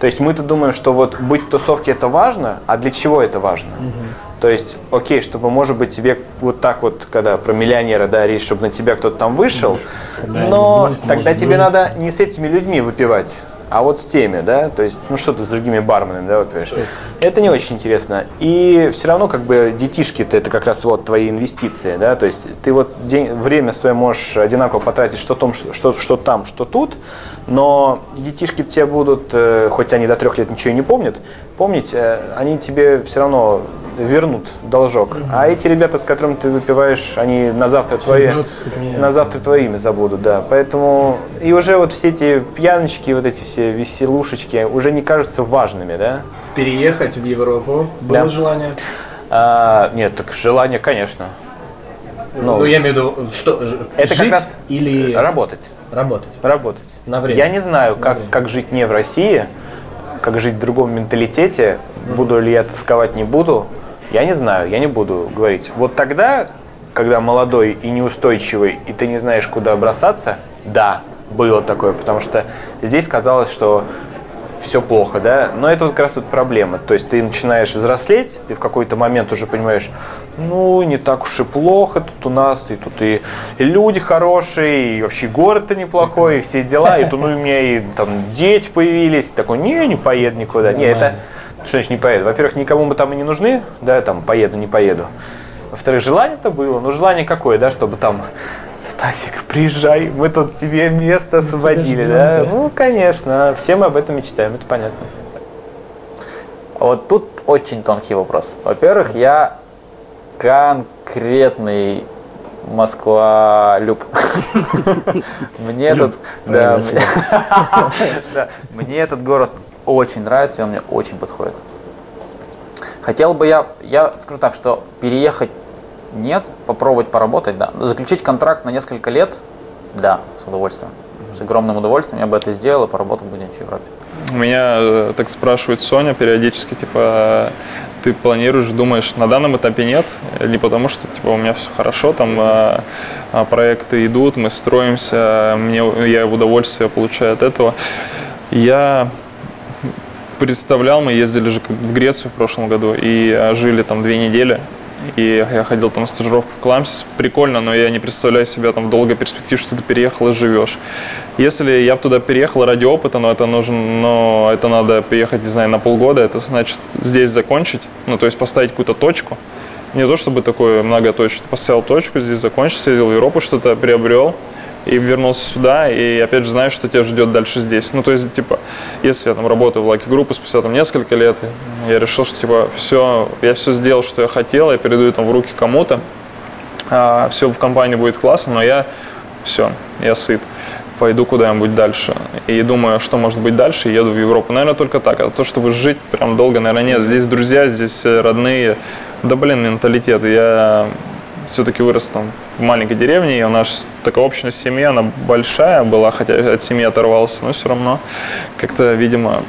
То есть мы-то думаем, что вот быть в тусовке это важно, а для чего это важно? Угу. То есть, окей, чтобы, может быть, тебе вот так вот, когда про миллионера, да, речь, чтобы на тебя кто-то там вышел, но тогда тебе надо не с этими людьми выпивать, а вот с теми, да, то есть, ну что ты с другими барменами, да, выпиваешь. Это не очень интересно. И все равно, как бы, детишки-то это как раз вот твои инвестиции, да, то есть ты вот день, время свое можешь одинаково потратить что, том, что, что, что там, что тут, но детишки тебе будут, э, хоть они до трех лет ничего не помнят, помнить, э, они тебе все равно вернут должок. Угу. А эти ребята, с которыми ты выпиваешь, они на завтра твои, на завтра твое имя забудут, да. Поэтому и уже вот все эти пьяночки, вот эти все веселушечки уже не кажутся важными, да. Переехать в Европу было да. желание? А, нет, так желание, конечно. Ну, ну, я имею в виду, что это жить как раз или работать. Работать. Работать. На время. Я не знаю, как, как жить не в России, как жить в другом менталитете. Буду ли я тосковать, не буду. Я не знаю, я не буду говорить. Вот тогда, когда молодой и неустойчивый, и ты не знаешь, куда бросаться, да, было такое, потому что здесь казалось, что все плохо, да, но это вот как раз вот проблема, то есть ты начинаешь взрослеть, ты в какой-то момент уже понимаешь, ну, не так уж и плохо тут у нас, и тут и, люди хорошие, и вообще город-то неплохой, и все дела, и тут, ну, у меня и там дети появились, такой, не, не поеду никуда, не, это что значит не поеду? Во-первых, никому бы там и не нужны, да, там поеду, не поеду. Во-вторых, желание-то было, но желание какое, да, чтобы там Стасик, приезжай, мы тут тебе место освободили, да? Ну, конечно, все мы об этом мечтаем, это понятно. Вот тут очень тонкий вопрос. Во-первых, я конкретный Москва люб. Мне этот, да, мне этот город очень нравится, и он мне очень подходит. Хотел бы я, я скажу так, что переехать нет, попробовать поработать, да. Заключить контракт на несколько лет, да, с удовольствием. С огромным удовольствием я бы это сделал и поработал бы где-нибудь в Европе. Меня э, так спрашивает Соня периодически, типа, ты планируешь, думаешь, на данном этапе нет, не потому что, типа, у меня все хорошо, там э, а, проекты идут, мы строимся, мне, я удовольствие получаю от этого. Я представлял, мы ездили же в Грецию в прошлом году и а, жили там две недели. И я ходил там на стажировку в Кламс. Прикольно, но я не представляю себя там в долгой перспективе, что ты переехал и живешь. Если я туда переехал ради опыта, но это нужен, но это надо приехать, не знаю, на полгода, это значит здесь закончить, ну, то есть поставить какую-то точку. Не то чтобы такое многоточие, поставил точку, здесь закончил, съездил в Европу, что-то приобрел, и вернулся сюда, и опять же знаешь, что тебя ждет дальше здесь. Ну, то есть, типа, если я там работаю в лаки группы спустя там несколько лет, я решил, что, типа, все, я все сделал, что я хотел, я передаю там в руки кому-то, а, все в компании будет классно, но я, все, я сыт пойду куда-нибудь дальше. И думаю, что может быть дальше, и еду в Европу. Наверное, только так. А то, чтобы жить прям долго, наверное, нет. Здесь друзья, здесь родные. Да, блин, менталитет. Я все-таки вырос там в маленькой деревне, и у нас такая общность семьи, она большая была, хотя от семьи оторвался, но все равно как-то, видимо,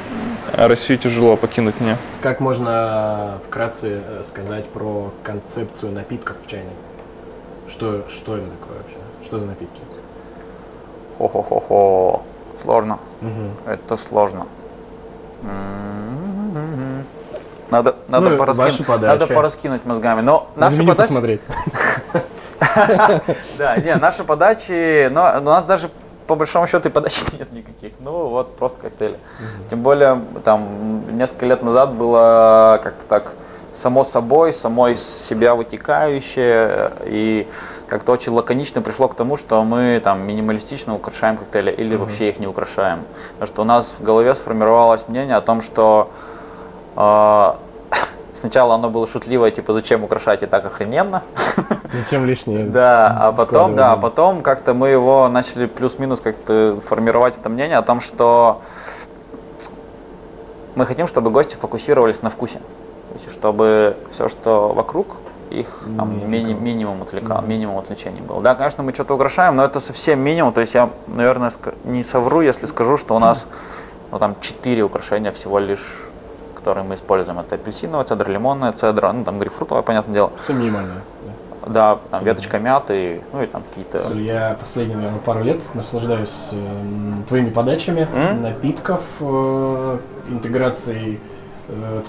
Россию тяжело покинуть мне. Как можно вкратце э, сказать про концепцию напитков в чайне? Что, что это такое вообще? Что за напитки? Хо-хо-хо-хо. Сложно. Это сложно. М-м-м. Надо, надо, Ну, пораскин- надо пораскинуть мозгами. Но Надо наша меню подача... посмотреть. Да, не, наши подачи, но у нас даже по большому счету и подачи нет никаких. Ну вот просто коктейли. Тем более там несколько лет назад было как-то так само собой, само из себя вытекающее и как-то очень лаконично пришло к тому, что мы там минималистично украшаем коктейли или вообще их не украшаем. Потому что у нас в голове сформировалось мнение о том, что сначала оно было шутливое, типа зачем украшать и так охрененно. Зачем лишнее? Да, а потом, да, а потом как-то мы его начали плюс-минус как-то формировать это мнение о том, что мы хотим, чтобы гости фокусировались на вкусе. То есть, чтобы все, что вокруг, их там, мини- минимум, отвлека- минимум отвлечений был. Да, конечно, мы что-то украшаем, но это совсем минимум. То есть я, наверное, не совру, если скажу, что у нас ну, там 4 украшения всего лишь, которые мы используем. Это апельсиновая цедра, лимонная цедра, ну там грейпфрутовая, понятное дело. Все минимальное. да. Там веточка мяты, ну и там какие-то... Я последние, наверное, пару лет наслаждаюсь эм, твоими подачами, М? напитков, э, интеграцией э,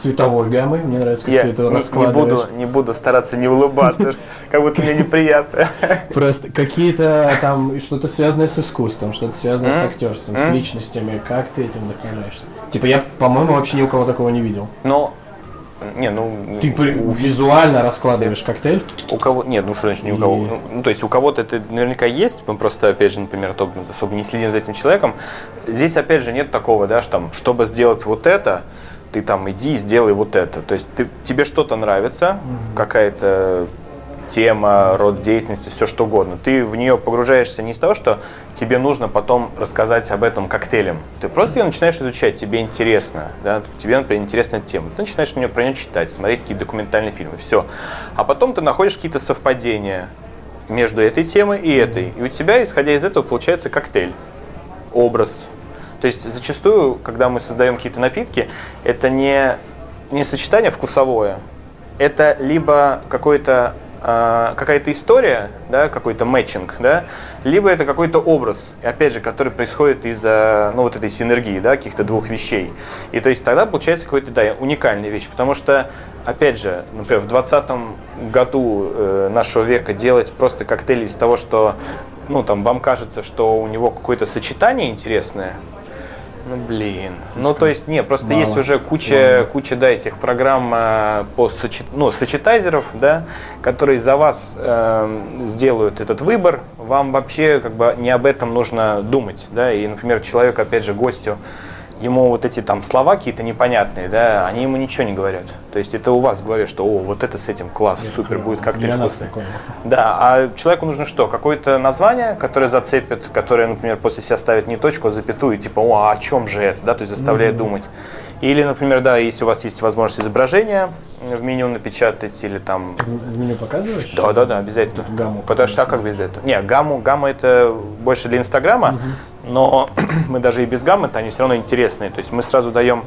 цветовой гаммы. Мне нравится, как Я ты это не, не раскладываешь. буду, не буду стараться не улыбаться, как будто мне неприятно. Просто какие-то там что-то связанное с искусством, что-то связанное с актерством, с личностями. Как ты этим вдохновляешься? Типа я, по-моему, вообще ни у кого такого не видел. Но, не, ну... Ты у визуально раскладываешь коктейль. У кого? Нет, ну что значит не у кого? И- Ну, ну, то есть у кого-то это наверняка есть, мы просто, опять же, например, то- особо не следим за этим человеком. Здесь, опять же, нет такого, да, что там, чтобы сделать вот это, ты там иди и сделай вот это. То есть ты, тебе что-то нравится, какая-то тема, род деятельности, все что угодно. Ты в нее погружаешься не из того, что тебе нужно потом рассказать об этом коктейлем. Ты просто ее начинаешь изучать, тебе интересно. Да? Тебе, например, интересна тема. Ты начинаешь про нее, про нее читать, смотреть какие-то документальные фильмы, все. А потом ты находишь какие-то совпадения между этой темой и этой. И у тебя, исходя из этого, получается коктейль, образ. То есть зачастую, когда мы создаем какие-то напитки, это не, не сочетание вкусовое, это либо какой-то а, какая-то история, да, какой-то мэтчинг, да, либо это какой-то образ, опять же, который происходит из-за ну, вот этой синергии, да, каких-то двух вещей. И то есть тогда получается какой-то, да, уникальная вещь, потому что, опять же, например, в 20 году э, нашего века делать просто коктейли из того, что, ну, там, вам кажется, что у него какое-то сочетание интересное, ну блин. Ну то есть, не, просто Мало. есть уже куча, куча, да, этих программ э, по сочет- ну, сочетайзеров, да, которые за вас э, сделают этот выбор. Вам вообще как бы не об этом нужно думать, да. И, например, человек, опять же, гостю, ему вот эти там слова какие-то непонятные, да, они ему ничего не говорят. То есть это у вас в голове, что, о, вот это с этим класс, супер, будет коктейль Для нас вкусный. такое. Да, а человеку нужно что? Какое-то название, которое зацепит, которое, например, после себя ставит не точку, а запятую, типа, о, а о чем же это, да, то есть заставляет думать. Или, например, да, если у вас есть возможность изображения в меню напечатать или там... В меню показываешь? Да, да, да, обязательно. Гамму. Потому что а как без этого? Не, гамму, гамма это больше для Инстаграма, но мы даже и без гаммы-то они все равно интересные. То есть мы сразу даем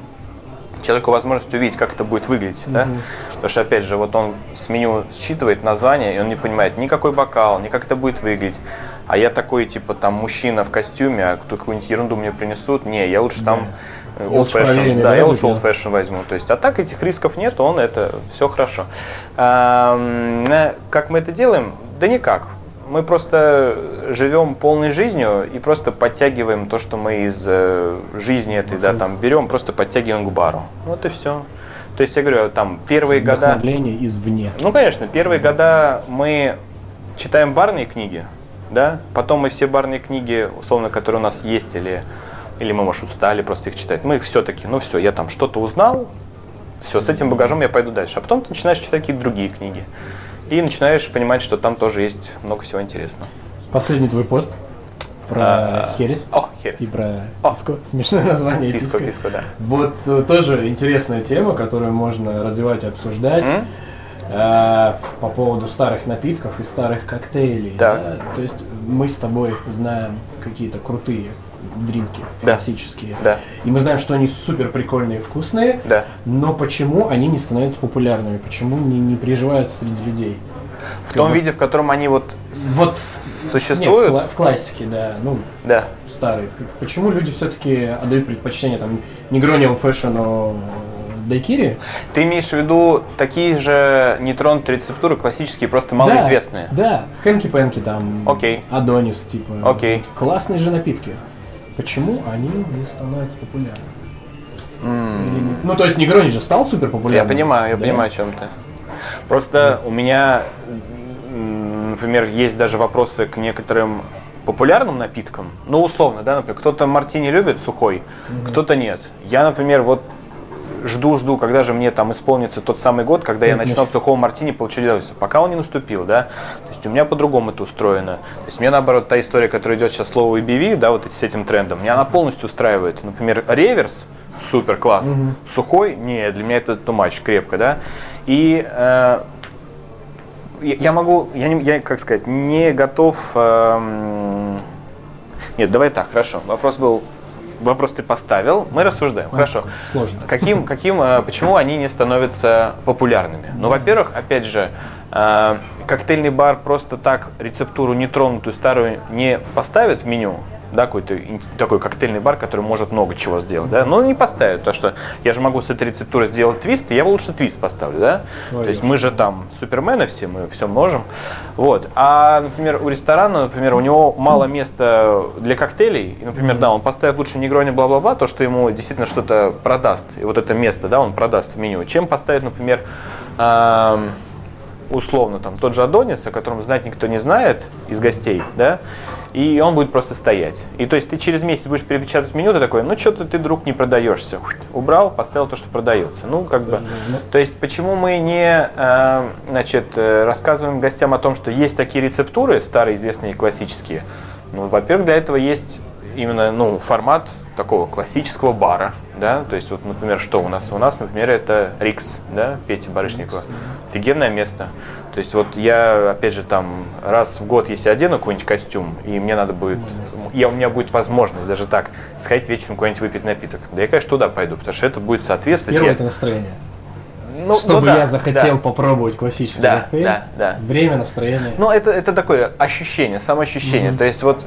человеку возможность увидеть, как это будет выглядеть. Да? Потому что, опять же, вот он с меню считывает название, и он не понимает ни какой бокал, ни как это будет выглядеть. а я такой, типа, там, мужчина в костюме, а кто какую-нибудь ерунду мне принесут, не, я лучше там э, Я old fashion, да, да, я лучше old fashion возьму. То есть, а так этих рисков нет, он это все хорошо. На- Как мы это делаем? Да никак. Мы просто живем полной жизнью и просто подтягиваем то, что мы из э, жизни этой, да, там берем, просто подтягиваем к бару. Вот и все. То есть я говорю, там первые года. Извне. Ну, конечно, первые года мы читаем барные книги, да, потом мы все барные книги, условно, которые у нас есть, или, или мы, может, устали просто их читать, мы их все-таки, ну все, я там что-то узнал, все, с этим багажом я пойду дальше. А потом ты начинаешь читать какие-то другие книги. И начинаешь понимать, что там тоже есть много всего интересного. Последний твой пост про А, Херес О, Херес. и про О. Писко. Смешное название. Писко, Писко. да. Вот э, тоже интересная тема, которую можно развивать и обсуждать. Э, по поводу старых напитков и старых коктейлей. Так. да. То есть мы с тобой знаем какие-то крутые дринки Да. классические. Да. И мы знаем, что они супер прикольные и вкусные. Да. Но почему они не становятся популярными? Почему не, не приживаются среди людей? В том виде, в котором они вот, Вот существуют, Нет, в, в классике, да. Ну, да. старый. Почему люди все-таки отдают предпочтение там не Грони фэшну Дайкири? Ты имеешь в виду такие же нетронутые рецептуры, классические, просто малоизвестные? Да, Хэнки Пенки там. Окей. Адонис, типа. Окей. Классные же напитки. Почему они не становятся популярными? Не- Ну, то есть Негрони же стал супер популярным. Я понимаю, я да? понимаю, о чем ты. Просто у меня, например, есть даже вопросы к некоторым популярным напиткам. Ну, условно, да, например, кто-то мартини любит сухой, кто-то нет. Я, например, вот жду-жду, когда же мне там исполнится тот самый год, когда я начну от сухого мартини получать удовольствие. Пока он не наступил, да. То есть у меня по-другому это устроено. То есть мне наоборот та история, которая идет сейчас слово EBV, да, вот с этим трендом, меня она полностью устраивает. Например, реверс, супер класс, сухой, не, для меня это much, крепко, да. И э, я могу, я, не, я, как сказать, не готов. эм, нет, давай так, хорошо. Вопрос был, вопрос ты поставил, мы рассуждаем, хорошо. Сложно. Каким, каким, э, почему они не становятся популярными? Ну, во-первых, опять же, э, коктейльный бар просто так рецептуру нетронутую старую не поставит в меню, да, какой-то такой коктейльный бар, который может много чего сделать, да, но не поставит, потому что я же могу с этой рецептуры сделать твист, и я лучше твист поставлю, да, Своё. то есть мы же там супермены все, мы все можем, вот, а, например, у ресторана, например, у него мало места для коктейлей, и, например, да, он поставит лучше негрони, бла-бла-бла, то, что ему действительно что-то продаст, и вот это место, да, он продаст в меню, чем поставить, например, условно, там, тот же Адонис, о котором знать никто не знает из гостей, да, и он будет просто стоять. И то есть ты через месяц будешь перепечатывать меню, ты такой, ну что-то ты, друг, не продаешься. Убрал, поставил то, что продается. Ну, как бы, то есть почему мы не, э, значит, э, рассказываем гостям о том, что есть такие рецептуры, старые, известные, классические. Ну, во-первых, для этого есть именно, ну, формат такого классического бара, да, то есть вот, например, что у нас? У нас, например, это Рикс, да, Пети Барышникова. Офигенное место. То есть вот я, опять же, там раз в год, если одену какой-нибудь костюм, и мне надо будет, я, у меня будет возможность даже так, сходить вечером куда-нибудь выпить напиток, да я, конечно, туда пойду, потому что это будет соответствовать. Первое я- это настроение. ну, Чтобы ну да, я захотел да. попробовать классический Да, коктейль. да, да. Время, настроение. Ну, это, это такое ощущение, самоощущение. То есть вот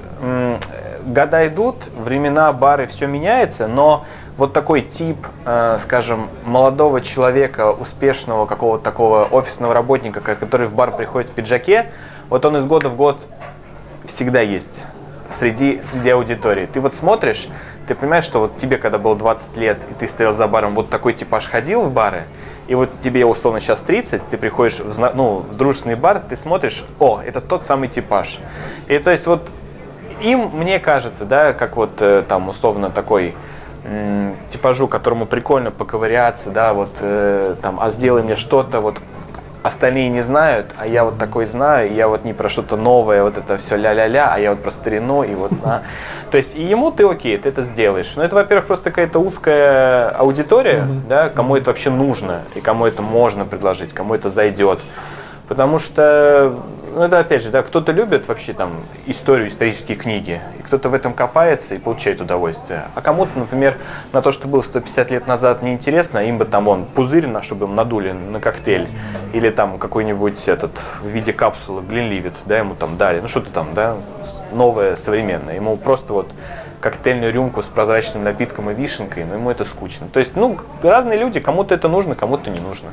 года идут, времена, бары, все меняется, но вот такой тип, э, скажем, молодого человека, успешного какого-то такого офисного работника, ко- который в бар приходит в пиджаке, вот он из года в год всегда есть среди, среди аудитории. Ты вот смотришь, ты понимаешь, что вот тебе, когда было 20 лет, и ты стоял за баром, вот такой типаж ходил в бары, и вот тебе условно сейчас 30, ты приходишь в, ну, в дружественный бар, ты смотришь, о, это тот самый типаж. И то есть вот им, мне кажется, да, как вот э, там условно такой типажу, которому прикольно поковыряться, да, вот э, там, а сделай мне что-то, вот остальные не знают, а я вот такой знаю, и я вот не про что-то новое, вот это все ля-ля-ля, а я вот про старину, и вот на. То есть и ему ты окей, ты это сделаешь. Но это, во-первых, просто какая-то узкая аудитория, да, кому это вообще нужно, и кому это можно предложить, кому это зайдет. Потому что, ну это опять же, да, кто-то любит вообще там историю, исторические книги, и кто-то в этом копается и получает удовольствие. А кому-то, например, на то, что было 150 лет назад, неинтересно, им бы там он пузырь, на, чтобы им надули на коктейль, или там какой-нибудь этот в виде капсулы Гленливит, да, ему там дали, ну что-то там, да, новое, современное. Ему просто вот коктейльную рюмку с прозрачным напитком и вишенкой, но ему это скучно. То есть, ну, разные люди, кому-то это нужно, кому-то не нужно.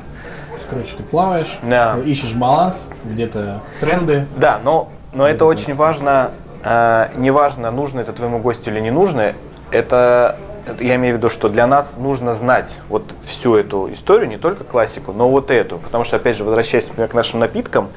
Короче, ты плаваешь, Да. ищешь баланс, где-то тренды. Да, но, но это очень важно, э, неважно, нужно это твоему гостю или не нужно, это, я имею в виду, что для нас нужно знать вот всю эту историю, не только классику, но вот эту, потому что, опять же, возвращаясь, например, к нашим напиткам,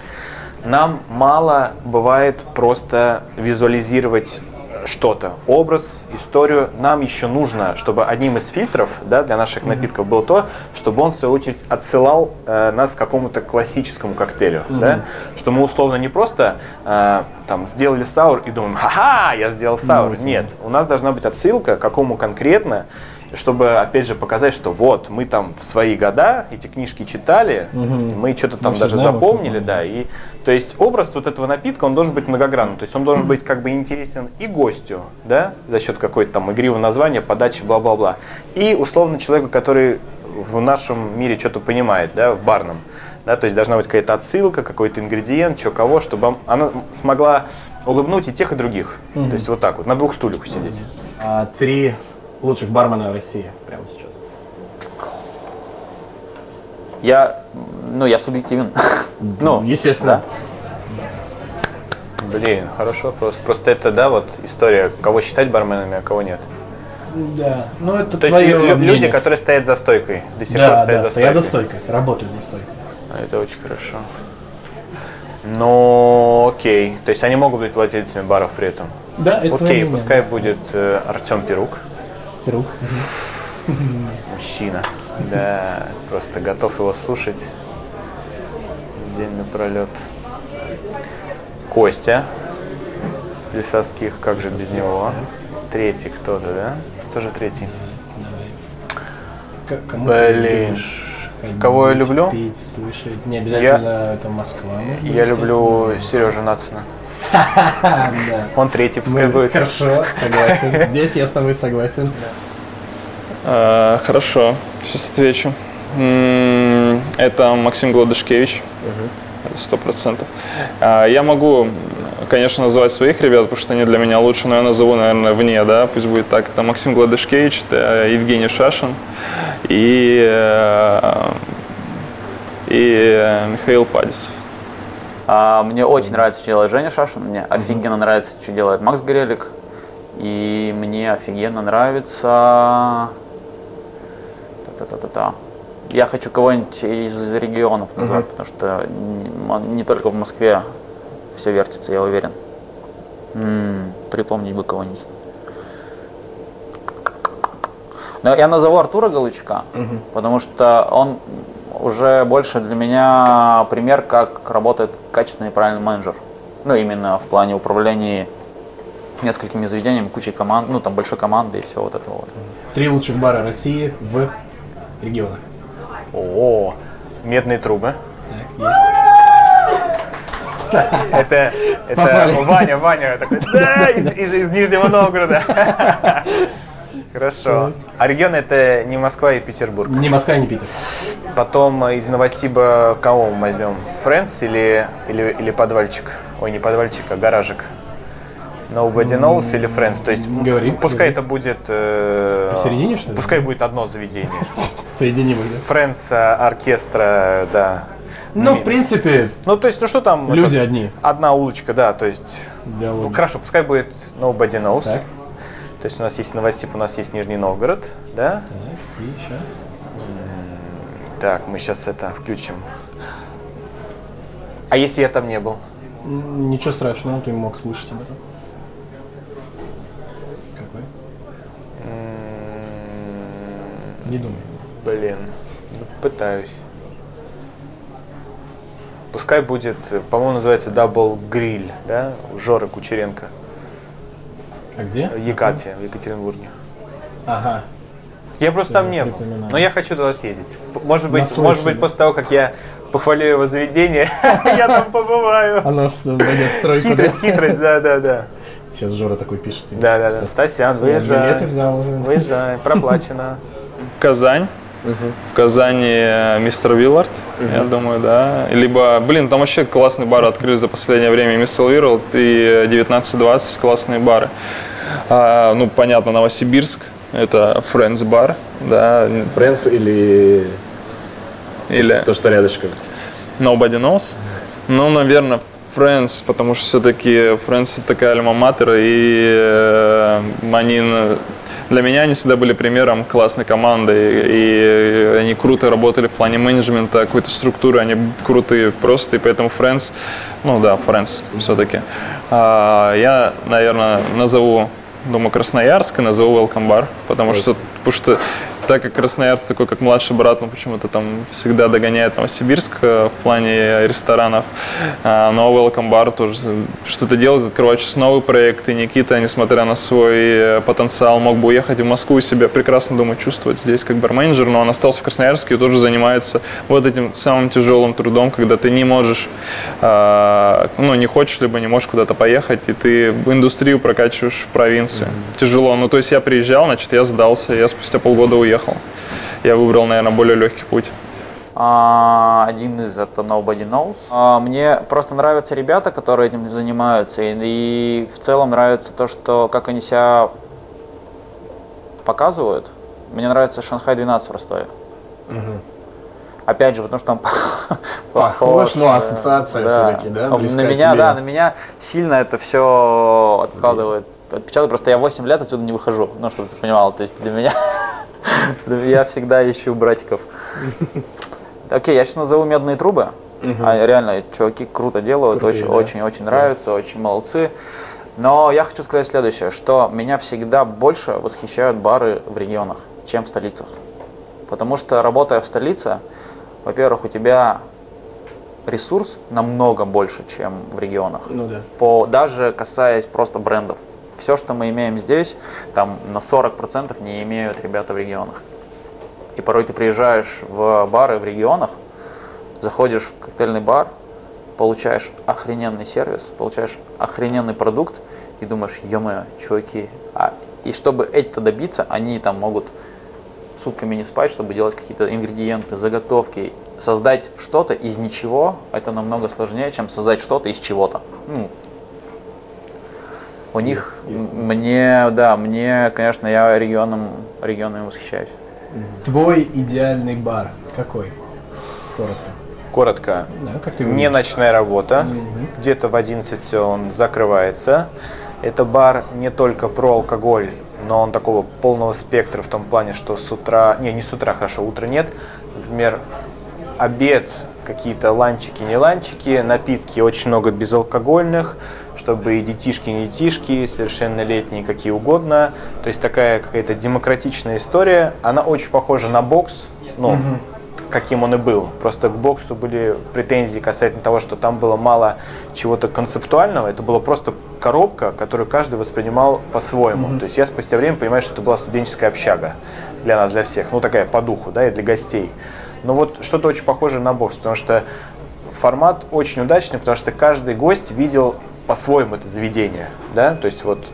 нам мало бывает просто визуализировать что-то, образ, историю. Нам еще нужно, чтобы одним из фильтров да, для наших напитков было то, чтобы он, в свою очередь, отсылал э, нас к какому-то классическому коктейлю. Да? Что мы условно не просто э, там, сделали саур и думаем, ха-ха, я сделал саур. Нет, у нас должна быть отсылка к какому конкретно, чтобы, опять же, показать, что вот, мы там в свои года эти книжки читали, мы что-то там Мы даже знаем, запомнили, да, и то есть образ вот этого напитка, он должен быть многогранным, то есть он должен быть как бы интересен и гостю, да, за счет какой-то там игривого названия, подачи, бла-бла-бла, и условно человеку, который в нашем мире что-то понимает, да, в барном, да, то есть должна быть какая-то отсылка, какой-то ингредиент, что кого, чтобы он- она смогла улыбнуть и тех, и других, то есть вот так вот, на двух стульях сидеть. А, три лучших бармена России прямо сейчас. Я, ну, я субъективен. Ну, естественно. Блин, хороший вопрос. Просто это, да, вот история, кого считать барменами, а кого нет. Да. Ну, это То есть твое лю- люди, мнение. которые стоят за стойкой, до сих пор Да, стоят да, за стоят за стойкой. стойкой, работают за стойкой. А, Это очень хорошо. Ну, окей. То есть они могут быть владельцами баров при этом. Да, это твое окей, мнение. пускай будет э, Артем Перук. Рук. Мужчина. Да, просто готов его слушать день напролет. Костя Лисовских, как же без него? Третий кто-то, да? Кто же третий? Блин. Кого я люблю? Пить, слышать. Не обязательно это Москва. Я люблю Сережу Нацина. Он третий, пускай будет. Хорошо, согласен. Здесь я с тобой согласен. Э, Хорошо, сейчас отвечу. Это Максим Гладышкевич. Сто процентов. А, Я могу, конечно, называть своих ребят, потому что они для меня лучше, но я назову, наверное, вне, да, пусть будет так. Это Максим Гладышкевич, это Евгений Шашин и, э, и э, Михаил Падисов. А, мне очень нравится, что делает Женя Шашин, мне офигенно нравится, что делает Макс Горелик. И мне офигенно нравится... Та-та-та-та-та. Я хочу кого-нибудь из регионов назвать, потому что не, только в Москве все вертится, я уверен. М, припомнить бы кого-нибудь. Но я назову Артура Галычка, потому что он уже больше для меня пример, как работает качественный и правильный менеджер. Ну, именно в плане управления несколькими заведениями, кучей команд, ну, там большой команды и все вот это вот. Три лучших бара России в регионах. О, медные трубы. Так, есть. Это, это. Ваня, Ваня такой, да, из, из- из Нижнего Новгорода. Хорошо. А регион это не Москва и Петербург. Не Москва, не Питер. Потом из Новосиба кого мы возьмем? Фрэнс или, или, или подвальчик? Ой, не подвальчик, а гаражик. Nobody knows или Friends? То есть Говори, пускай говори. это будет... э, Посередине, что ли? Пускай будет одно заведение. Соединим их, да? Friends э, оркестра, да. Ну, в принципе, Ну, то есть, ну что там? Люди одни. Одна улочка, да, то есть... Ну, хорошо, пускай будет Nobody knows. То есть у нас есть Новосиб, у нас есть Нижний Новгород, да? Так, и еще. Так, мы сейчас это включим. А если я там не был? Ничего страшного, ты мог слышать об этом. Какой? М, Не думаю. Блин, ну, пытаюсь. Пускай будет, по-моему, называется Double Grill, да? У Жоры Кучеренко. А где? В Екате, в Екатеринбурге. Ага. Я просто там не был, но я хочу туда съездить. Может быть, может быть, после того, как я похвалю его заведение, я там побываю. Оно что, войдет в тройку, да? Хитрость, хитрость, да, да, да. Сейчас Жора такой пишет. Да, да, да. Стасян, Я билеты выезжай. взял уже. Выезжай, проплачено. Казань, В Казани мистер Виллард, я думаю, да. Либо, блин, там вообще классный бар открыли за последнее время. Мистер Виллард и 19-20 классные бары. А, ну, понятно, Новосибирск, это Friends бар, да. Friends или Или то, что рядышком? Nobody Knows. Ну, наверное, Friends, потому что все-таки Friends такая альма-матер, и э, они для меня они всегда были примером классной команды, и они круто работали в плане менеджмента, какой-то структуры, они крутые просто, и поэтому Friends, ну да, Friends все-таки. А, я, наверное, назову, думаю, Красноярск и назову Welcome Bar, потому что, потому что так как Красноярск такой, как младший брат, но почему-то там всегда догоняет Новосибирск э, в плане ресторанов. А, Но Welcome Bar тоже что-то делает, открывает сейчас новый проект. И Никита, несмотря на свой э, потенциал, мог бы уехать в Москву и себя прекрасно, думаю, чувствовать здесь как барменджер, но он остался в Красноярске и тоже занимается вот этим самым тяжелым трудом, когда ты не можешь, а, ну, не хочешь, либо не можешь куда-то поехать, и ты индустрию прокачиваешь в провинции. Тяжело. Ну, то есть я приезжал, значит, я сдался, я спустя полгода уехал. Я выбрал, наверное, более легкий путь. А, Один из это Nobody Knows. А, Мне просто нравятся ребята, которые этим занимаются, и, и в целом нравится то, что как они себя показывают. Мне нравится Шанхай 12 в Ростове. Опять же, потому что там Похож, но да, ассоциация всё-таки, да, На меня, тебе. да, на меня сильно это все откладывает отпечаток. Просто я 8 лет отсюда не выхожу, ну, чтобы ты понимал. То есть для меня, я всегда ищу братиков. Окей, я сейчас назову медные трубы. А реально, чуваки круто делают, Крутые, очень, да. очень, очень нравится, очень молодцы. Но я хочу сказать следующее, что меня всегда больше восхищают бары в регионах, чем в столицах. Потому что работая в столице, во-первых, у тебя ресурс намного больше, чем в регионах Ну да. по, даже касаясь просто брендов. Все, что мы имеем здесь, там на 40% не имеют ребята в регионах. И порой ты приезжаешь в бары в регионах, заходишь в коктейльный бар, получаешь охрененный сервис, получаешь охрененный продукт и думаешь, ё чуваки, а, и чтобы это добиться, они там могут сутками не спать, чтобы делать какие-то ингредиенты, заготовки. Создать что-то из ничего, это намного сложнее, чем создать что-то из чего-то. Ну, у них, мне, да, мне, конечно, я регионом, регионами восхищаюсь. Твой идеальный бар какой? Коротко. Коротко. Да, как ты Не ночная работа. Где-то в 11 все он закрывается. Это бар не только про алкоголь, но он такого полного спектра в том плане, что с утра, не, не с утра, хорошо, утра нет. Например, обед, какие-то ланчики, не ланчики, напитки очень много безалкогольных, чтобы и детишки, не детишки, совершеннолетние, какие угодно. То есть такая какая-то демократичная история. Она очень похожа на бокс, ну, каким он и был. Просто к боксу были претензии касательно того, что там было мало чего-то концептуального. Это была просто коробка, которую каждый воспринимал по-своему. То есть я спустя время понимаю, что это была студенческая общага для нас, для всех. Ну, такая по духу, да, и для гостей. Но вот что-то очень похожее на бокс, потому что формат очень удачный, потому что каждый гость видел по-своему это заведение, да, то есть вот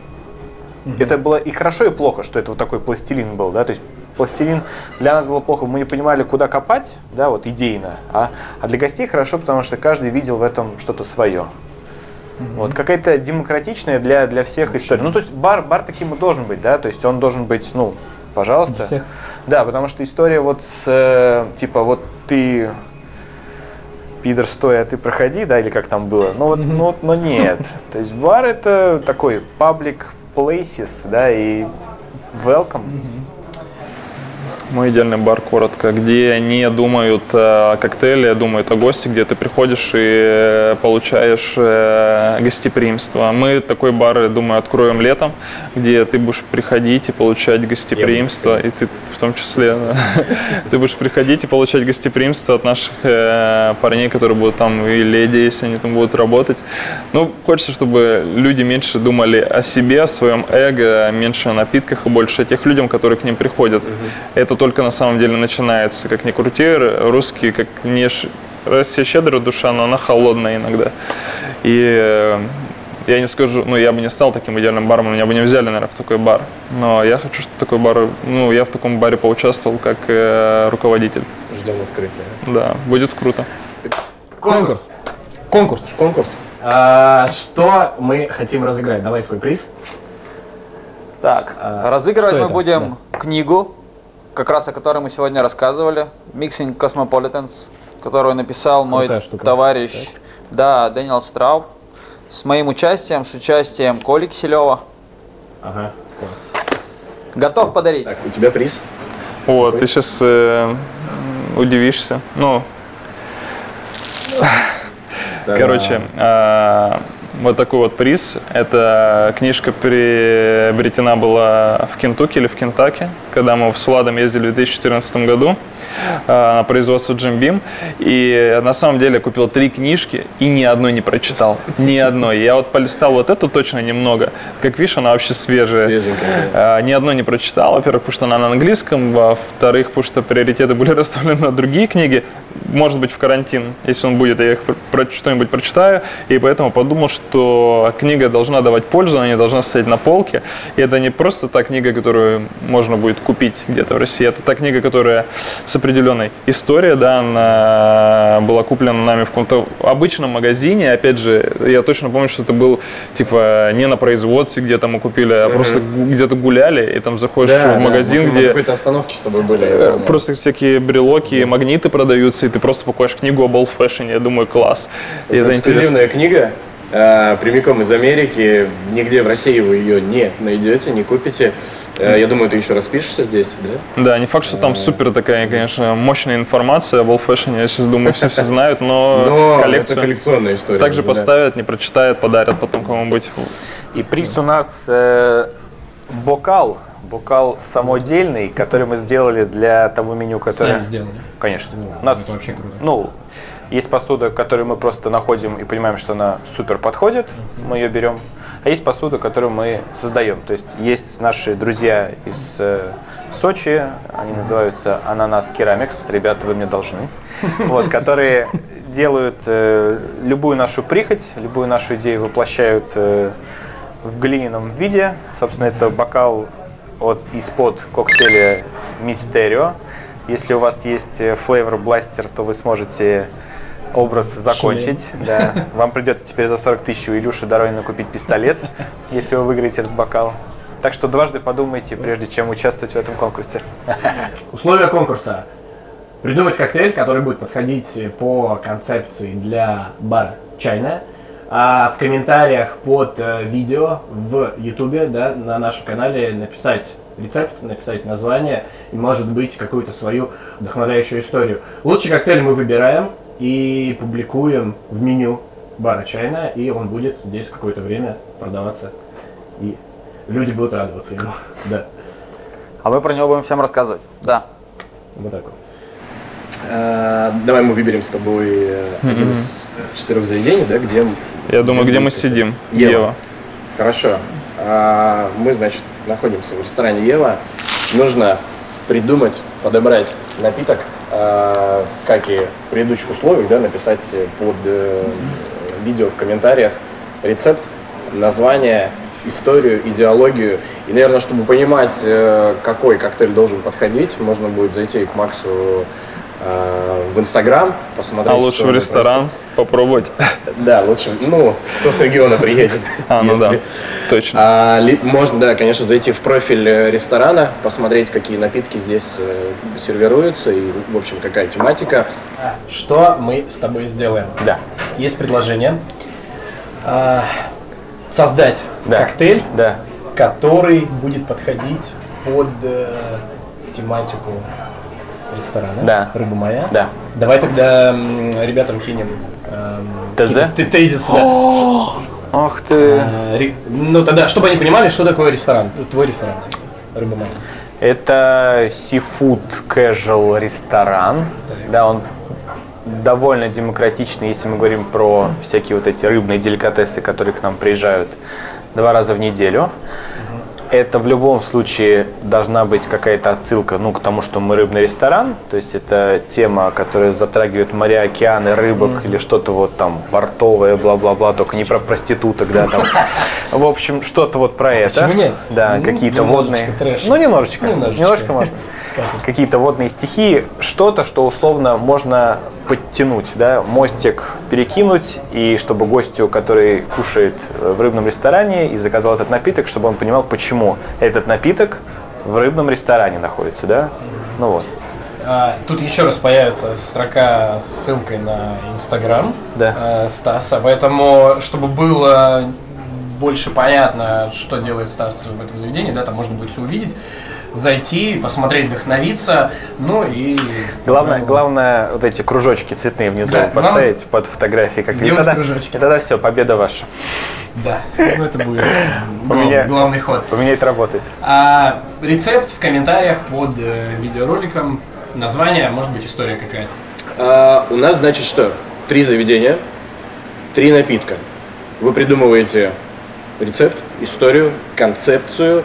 это было и хорошо, и плохо, что это вот такой пластилин был, да, то есть пластилин для нас было плохо, мы не понимали, куда копать, да, вот идейно, а, а для гостей хорошо, потому что каждый видел в этом что-то свое. Вот какая-то демократичная для, для всех история. Ну, то есть бар, бар таким и должен быть, да, то есть он должен быть, ну, пожалуйста. Для всех. Да, потому что история вот с, э, типа, вот ты пидор стой, а ты проходи, да, или как там было. Ну вот, вот, но нет. То есть бар это такой public places, да, и welcome. Мой идеальный бар, коротко, где не думают о коктейле, думают о гости, где ты приходишь и э, получаешь э, гостеприимство. Мы такой бар, я думаю, откроем летом, где ты будешь приходить и получать гостеприимство, и ты в том числе, ты будешь приходить и получать гостеприимство от наших э, парней, которые будут там, и леди, если они там будут работать. Ну, хочется, чтобы люди меньше думали о себе, о своем эго, меньше о напитках и больше о тех людям, которые к ним приходят. Это только на самом деле начинается. Как ни крути, русские, как не ш- Россия щедрая душа, но она холодная иногда. И э, я не скажу, ну, я бы не стал таким идеальным баром, меня бы не взяли, наверное, в такой бар. Но я хочу, чтобы такой бар, ну, я в таком баре поучаствовал как э, руководитель. Ждем открытия. Да, будет круто. Конкурс. Конкурс. Конкурс. А, что мы хотим разыграть? Давай свой приз. Так, А, разыгрывать мы это? будем книгу, как раз о которой мы сегодня рассказывали, Mixing Cosmopolitans, которую написал мой товарищ, да, Дэниел Страуб, с моим участием, с участием Коли Киселева. Ага. Готов подарить? Так, у тебя приз. Вот, ты сейчас удивишься. Ну, короче, а, вот такой вот приз. Эта книжка приобретена была в Кентукки или в Кентаке, когда мы с Владом ездили в 2014 году а, на производство Jim Beam. И на самом деле я купил три книжки и ни одной не прочитал. Ни одной. Я вот полистал вот эту точно немного. Как видишь, она вообще свежая. Свеженькая, А, Ни одной не прочитал. Во-первых, потому что она на английском. Во-вторых, потому что приоритеты были расставлены на другие книги. Может быть, в карантин, если он будет, я их про- что-нибудь прочитаю. И поэтому подумал, что книга должна давать пользу, она не должна стоять на полке. И это не просто та книга, которую можно будет купить где-то в России. Это та книга, которая с определенной историей, да, она была куплена нами в каком-то обычном магазине. Опять же, я точно помню, что это был типа не на производстве, где-то мы купили, а просто где-то гуляли, и там заходишь в магазин, на где какой-то остановке с тобой были. э, просто всякие брелоки, магниты продаются, и ты просто покупаешь книгу об old fashion, я думаю, класс. И это. Эксклюзивная книга, э, прямиком из Америки. Нигде в России вы ее не найдете, не купите. Э, я думаю, ты еще распишешься здесь, да? Да, не факт, что там супер такая, конечно, мощная информация об old fashion, я сейчас думаю, все все знают, но, Но это коллекцию коллекционная история. также да. поставят, не прочитают, подарят потом кому-нибудь. И приз у нас э, бокал, бокал самодельный, который мы сделали для того меню, которое... Сами сделали. Конечно. У нас, это вообще круто. ну, есть посуда, которую мы просто находим и понимаем, что она супер подходит, мы ее берем. А есть посуда, которую мы создаем. То есть есть наши друзья из э, Сочи, они называются Ананас Керамикс, ребята, вы мне должны, вот, которые делают э, любую нашу прихоть, любую нашу идею воплощают э, в глиняном виде. Собственно, это бокал от, из-под коктейля Мистерио. Если у вас есть э, Flavor Blaster, то вы сможете образ закончить. Да. Вам придется теперь за 40 тысяч у Илюши Доронина купить пистолет, если вы выиграете этот бокал. Так что дважды подумайте, прежде чем участвовать в этом конкурсе. Условия конкурса. Придумать коктейль, который будет подходить по концепции для бара чайная. А в комментариях под э, видео в Ютубе, да, на нашем канале написать рецепт, написать название и, может быть, какую-то свою вдохновляющую историю. Лучший коктейль мы выбираем и публикуем в меню бара чайная, и он будет здесь какое-то время продаваться. И люди будут радоваться ему. Да. А мы про него будем всем рассказывать. Да. Вот так вот. Э, Давай мы выберем с тобой э, один из четырех заведений, да, где... Я думаю, где мы сидим. Ева. Ева. Хорошо. А, Мы, значит, находимся в ресторане Ева. Нужно придумать, подобрать напиток, как и в предыдущих условиях, да, написать под э, видео в комментариях рецепт, название, историю, идеологию. И, наверное, чтобы понимать, э, какой коктейль должен подходить, можно будет зайти к Максу э, в Инстаграм, посмотреть. А лучше в ресторан попробовать. да, лучше, ну, кто с региона приедет. А, ну да, точно. А, ли- можно, да, конечно, зайти в профиль э, ресторана, посмотреть, какие напитки здесь э, сервируются и, в общем, какая тематика. Что мы с тобой сделаем? Да. Есть предложение а, создать Да. коктейль, Да. который будет подходить под э, тематику ресторана. Да. Рыба моя. Да. Давай тогда ребятам кинем эм, ТЗ? какие-то т- тезисы. да. Ах ты. Э, Ну тогда, чтобы они понимали, что такое ресторан, твой ресторан, рыба моя. Это seafood casual ресторан. Да, он довольно демократичный, если мы говорим про всякие вот эти рыбные деликатесы, которые к нам приезжают два раза в неделю. Это в любом случае должна быть какая-то отсылка ну, к тому, что мы рыбный ресторан. То есть это тема, которая затрагивает моря, океаны, рыбок mm-hmm. или что-то вот там портовое, бла-бла-бла, только не про проституток, да, там. В общем, что-то вот про это. Почему нет? Да, Ну, какие-то водные. Ну, немножечко. Немножечко. Немножко можно. Какие-то водные стихии, что-то, что условно можно подтянуть, да, мостик перекинуть, и чтобы гостю, который кушает э, в рыбном ресторане и заказал этот напиток, чтобы он понимал, почему этот напиток в рыбном ресторане находится, да? Ну вот. А, Тут еще раз появится строка с ссылкой на Инстаграм Да. э, Стаса, поэтому, чтобы было больше понятно, что делает Стас в этом заведении, да, там можно будет все увидеть, зайти, посмотреть, вдохновиться, ну и... Главное, главное вот эти кружочки цветные внизу Да, поставить под фотографией. Как и тогда, кружочки. и тогда все, победа ваша. Да, ну это будет У глав- меня- главный ход. У меня это работает. А рецепт в комментариях под э, видеороликом, название, может быть, история какая-то. А, у нас, значит, что? Три заведения, три напитка. Вы придумываете рецепт, историю, концепцию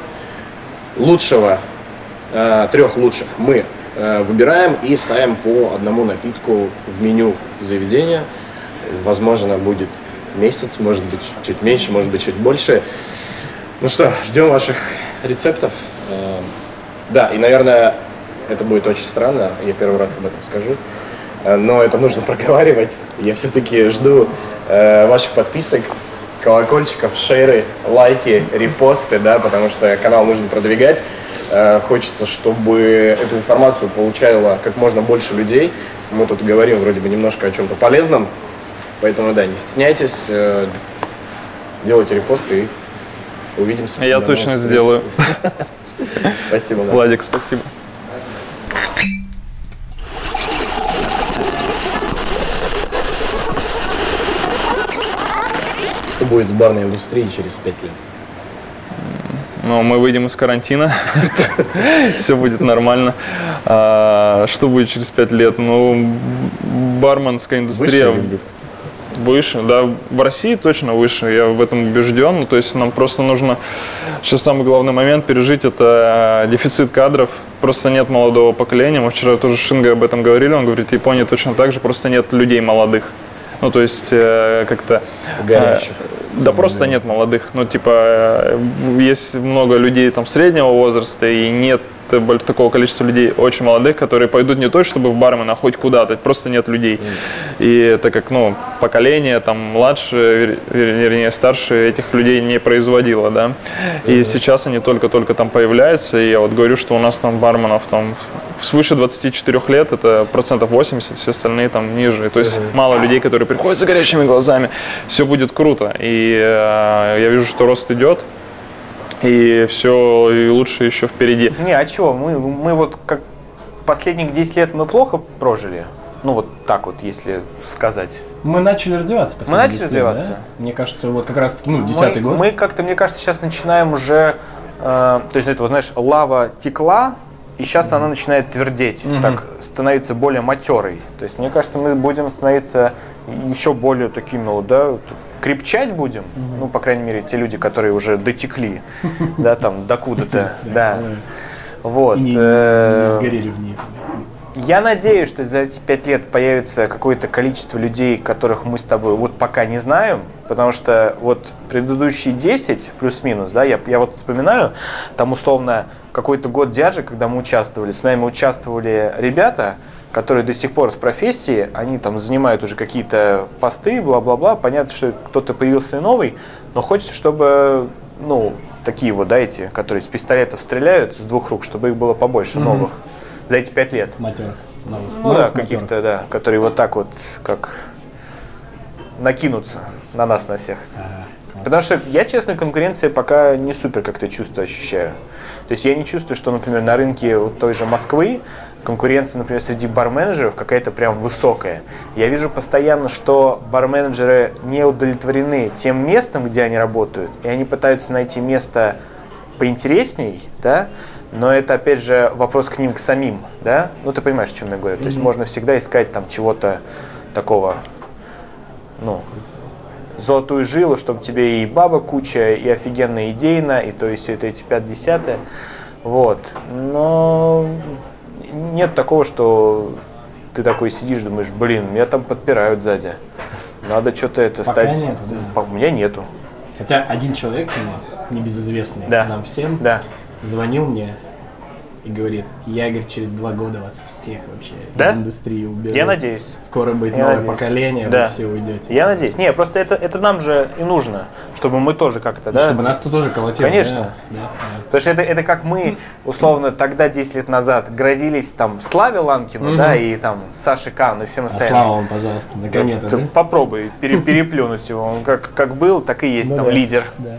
лучшего, а, трех лучших мы а, выбираем и ставим по одному напитку в меню заведения. Возможно, будет месяц, может быть, чуть меньше, может быть, чуть больше. Ну что, ждем ваших рецептов. А, Да, и, наверное, это будет очень странно, я первый раз об этом скажу, э, но это нужно проговаривать. Я все-таки жду э, ваших подписок, колокольчиков, шеры, лайки, репосты, да, потому что канал нужно продвигать. Э, хочется, чтобы эту информацию получало как можно больше людей. Мы тут говорим вроде бы немножко о чем-то полезном, поэтому, да, не стесняйтесь, э, делайте репосты и увидимся. Я точно сделаю. Спасибо. Владик, спасибо. Будет с барной индустрией через пять лет? Но мы выйдем из карантина, все будет нормально. А, Что будет через пять лет? Ну, барменская индустрия Выше да, в России точно выше, я в этом убежден. Ну, то есть нам просто нужно, сейчас самый главный момент пережить, это дефицит кадров. Просто нет молодого поколения. Мы вчера тоже с Шингой об этом говорили, он говорит, в Японии точно так же, просто нет людей молодых. Ну, то есть э, как-то... э, Горящих. да просто нет молодых. Ну, типа, э, есть много людей там среднего возраста, и нет э, такого количества людей очень молодых, которые пойдут не то, чтобы в бармен, а хоть куда-то. Просто нет людей. И это как, ну, поколение там младше, вер- вер- вернее, старше этих людей не производило, да. И сейчас они только-только там появляются, и я вот говорю, что у нас там барменов там свыше 24 лет, это процентов 80, все остальные там ниже. То есть мало людей, которые приходят за горящими глазами. Все будет круто. И э, я вижу, что рост идет. И все и лучше еще впереди. Не, а чего? Мы, мы вот как последних 10 лет мы плохо прожили. Ну вот так вот, если сказать. Мы начали развиваться. последние начали 10 лет, развиваться. да? Мне кажется, вот как раз таки, ну, десятый мы, год. Мы как-то, мне кажется, сейчас начинаем уже, э, то есть это, вот, знаешь, лава текла, и сейчас она начинает твердеть, так становится более матерой. То есть мне кажется, мы будем становиться еще более такими, вот, да, крепчать будем, ну, по крайней мере, те люди, которые уже дотекли, да, там, докуда-то, да. Вот. Э, не сгорели в ней. я надеюсь, что за эти пять лет появится какое-то количество людей, которых мы с тобой вот пока не знаем, потому что вот предыдущие 10 плюс-минус, да, я, я вот вспоминаю, там условно какой-то год дяджи, когда мы участвовали, с нами участвовали ребята, которые до сих пор в профессии, они там занимают уже какие-то посты, бла-бла-бла, понятно, что кто-то появился новый, но хочется, чтобы, ну, такие вот, да, эти, которые с пистолетов стреляют с двух рук, чтобы их было побольше новых за эти пять лет. Матерых. новых. Ну Новых да, каких-то, да, которые вот так вот, как накинутся на нас, на всех. Потому что я, честно, конкуренция пока не супер как-то чувство ощущаю. То есть я не чувствую, что, например, на рынке вот той же Москвы конкуренция, например, среди барменеджеров какая-то прям высокая. Я вижу постоянно, что барменеджеры не удовлетворены тем местом, где они работают, и они пытаются найти место поинтересней, да, но это, опять же, вопрос к ним, к самим, да? Ну, ты понимаешь, о чем я говорю. То есть можно всегда искать там чего-то такого, ну, золотую жилу, чтобы тебе и баба куча, и офигенно идейно, и то есть все это эти 5 Вот. Но нет такого, что ты такой сидишь, думаешь, блин, меня там подпирают сзади. Надо что-то это Пока стать. нету, да. У меня нету. Хотя один человек, ну, небезызвестный Да. нам всем, Да. звонил мне и говорит, я, говорит, через два года вас всех вообще Да? из индустрии уберу. Я надеюсь. Скоро будет Я новое надеюсь. поколение, Да. вы все уйдете. Я надеюсь. Не, просто это, это нам же и нужно, чтобы мы тоже как-то, да? Чтобы нас тут тоже колотило. Конечно. Да, да, да. Потому что это, это как мы, условно, тогда, 10 лет назад, грозились там Славе Ланкину, да, и там Саше Кану и всем А остальным. слава вам, пожалуйста, наконец-то. Да? Попробуй пере- переплюнуть его. Он как, как был, так и есть Ну там да, лидер. да.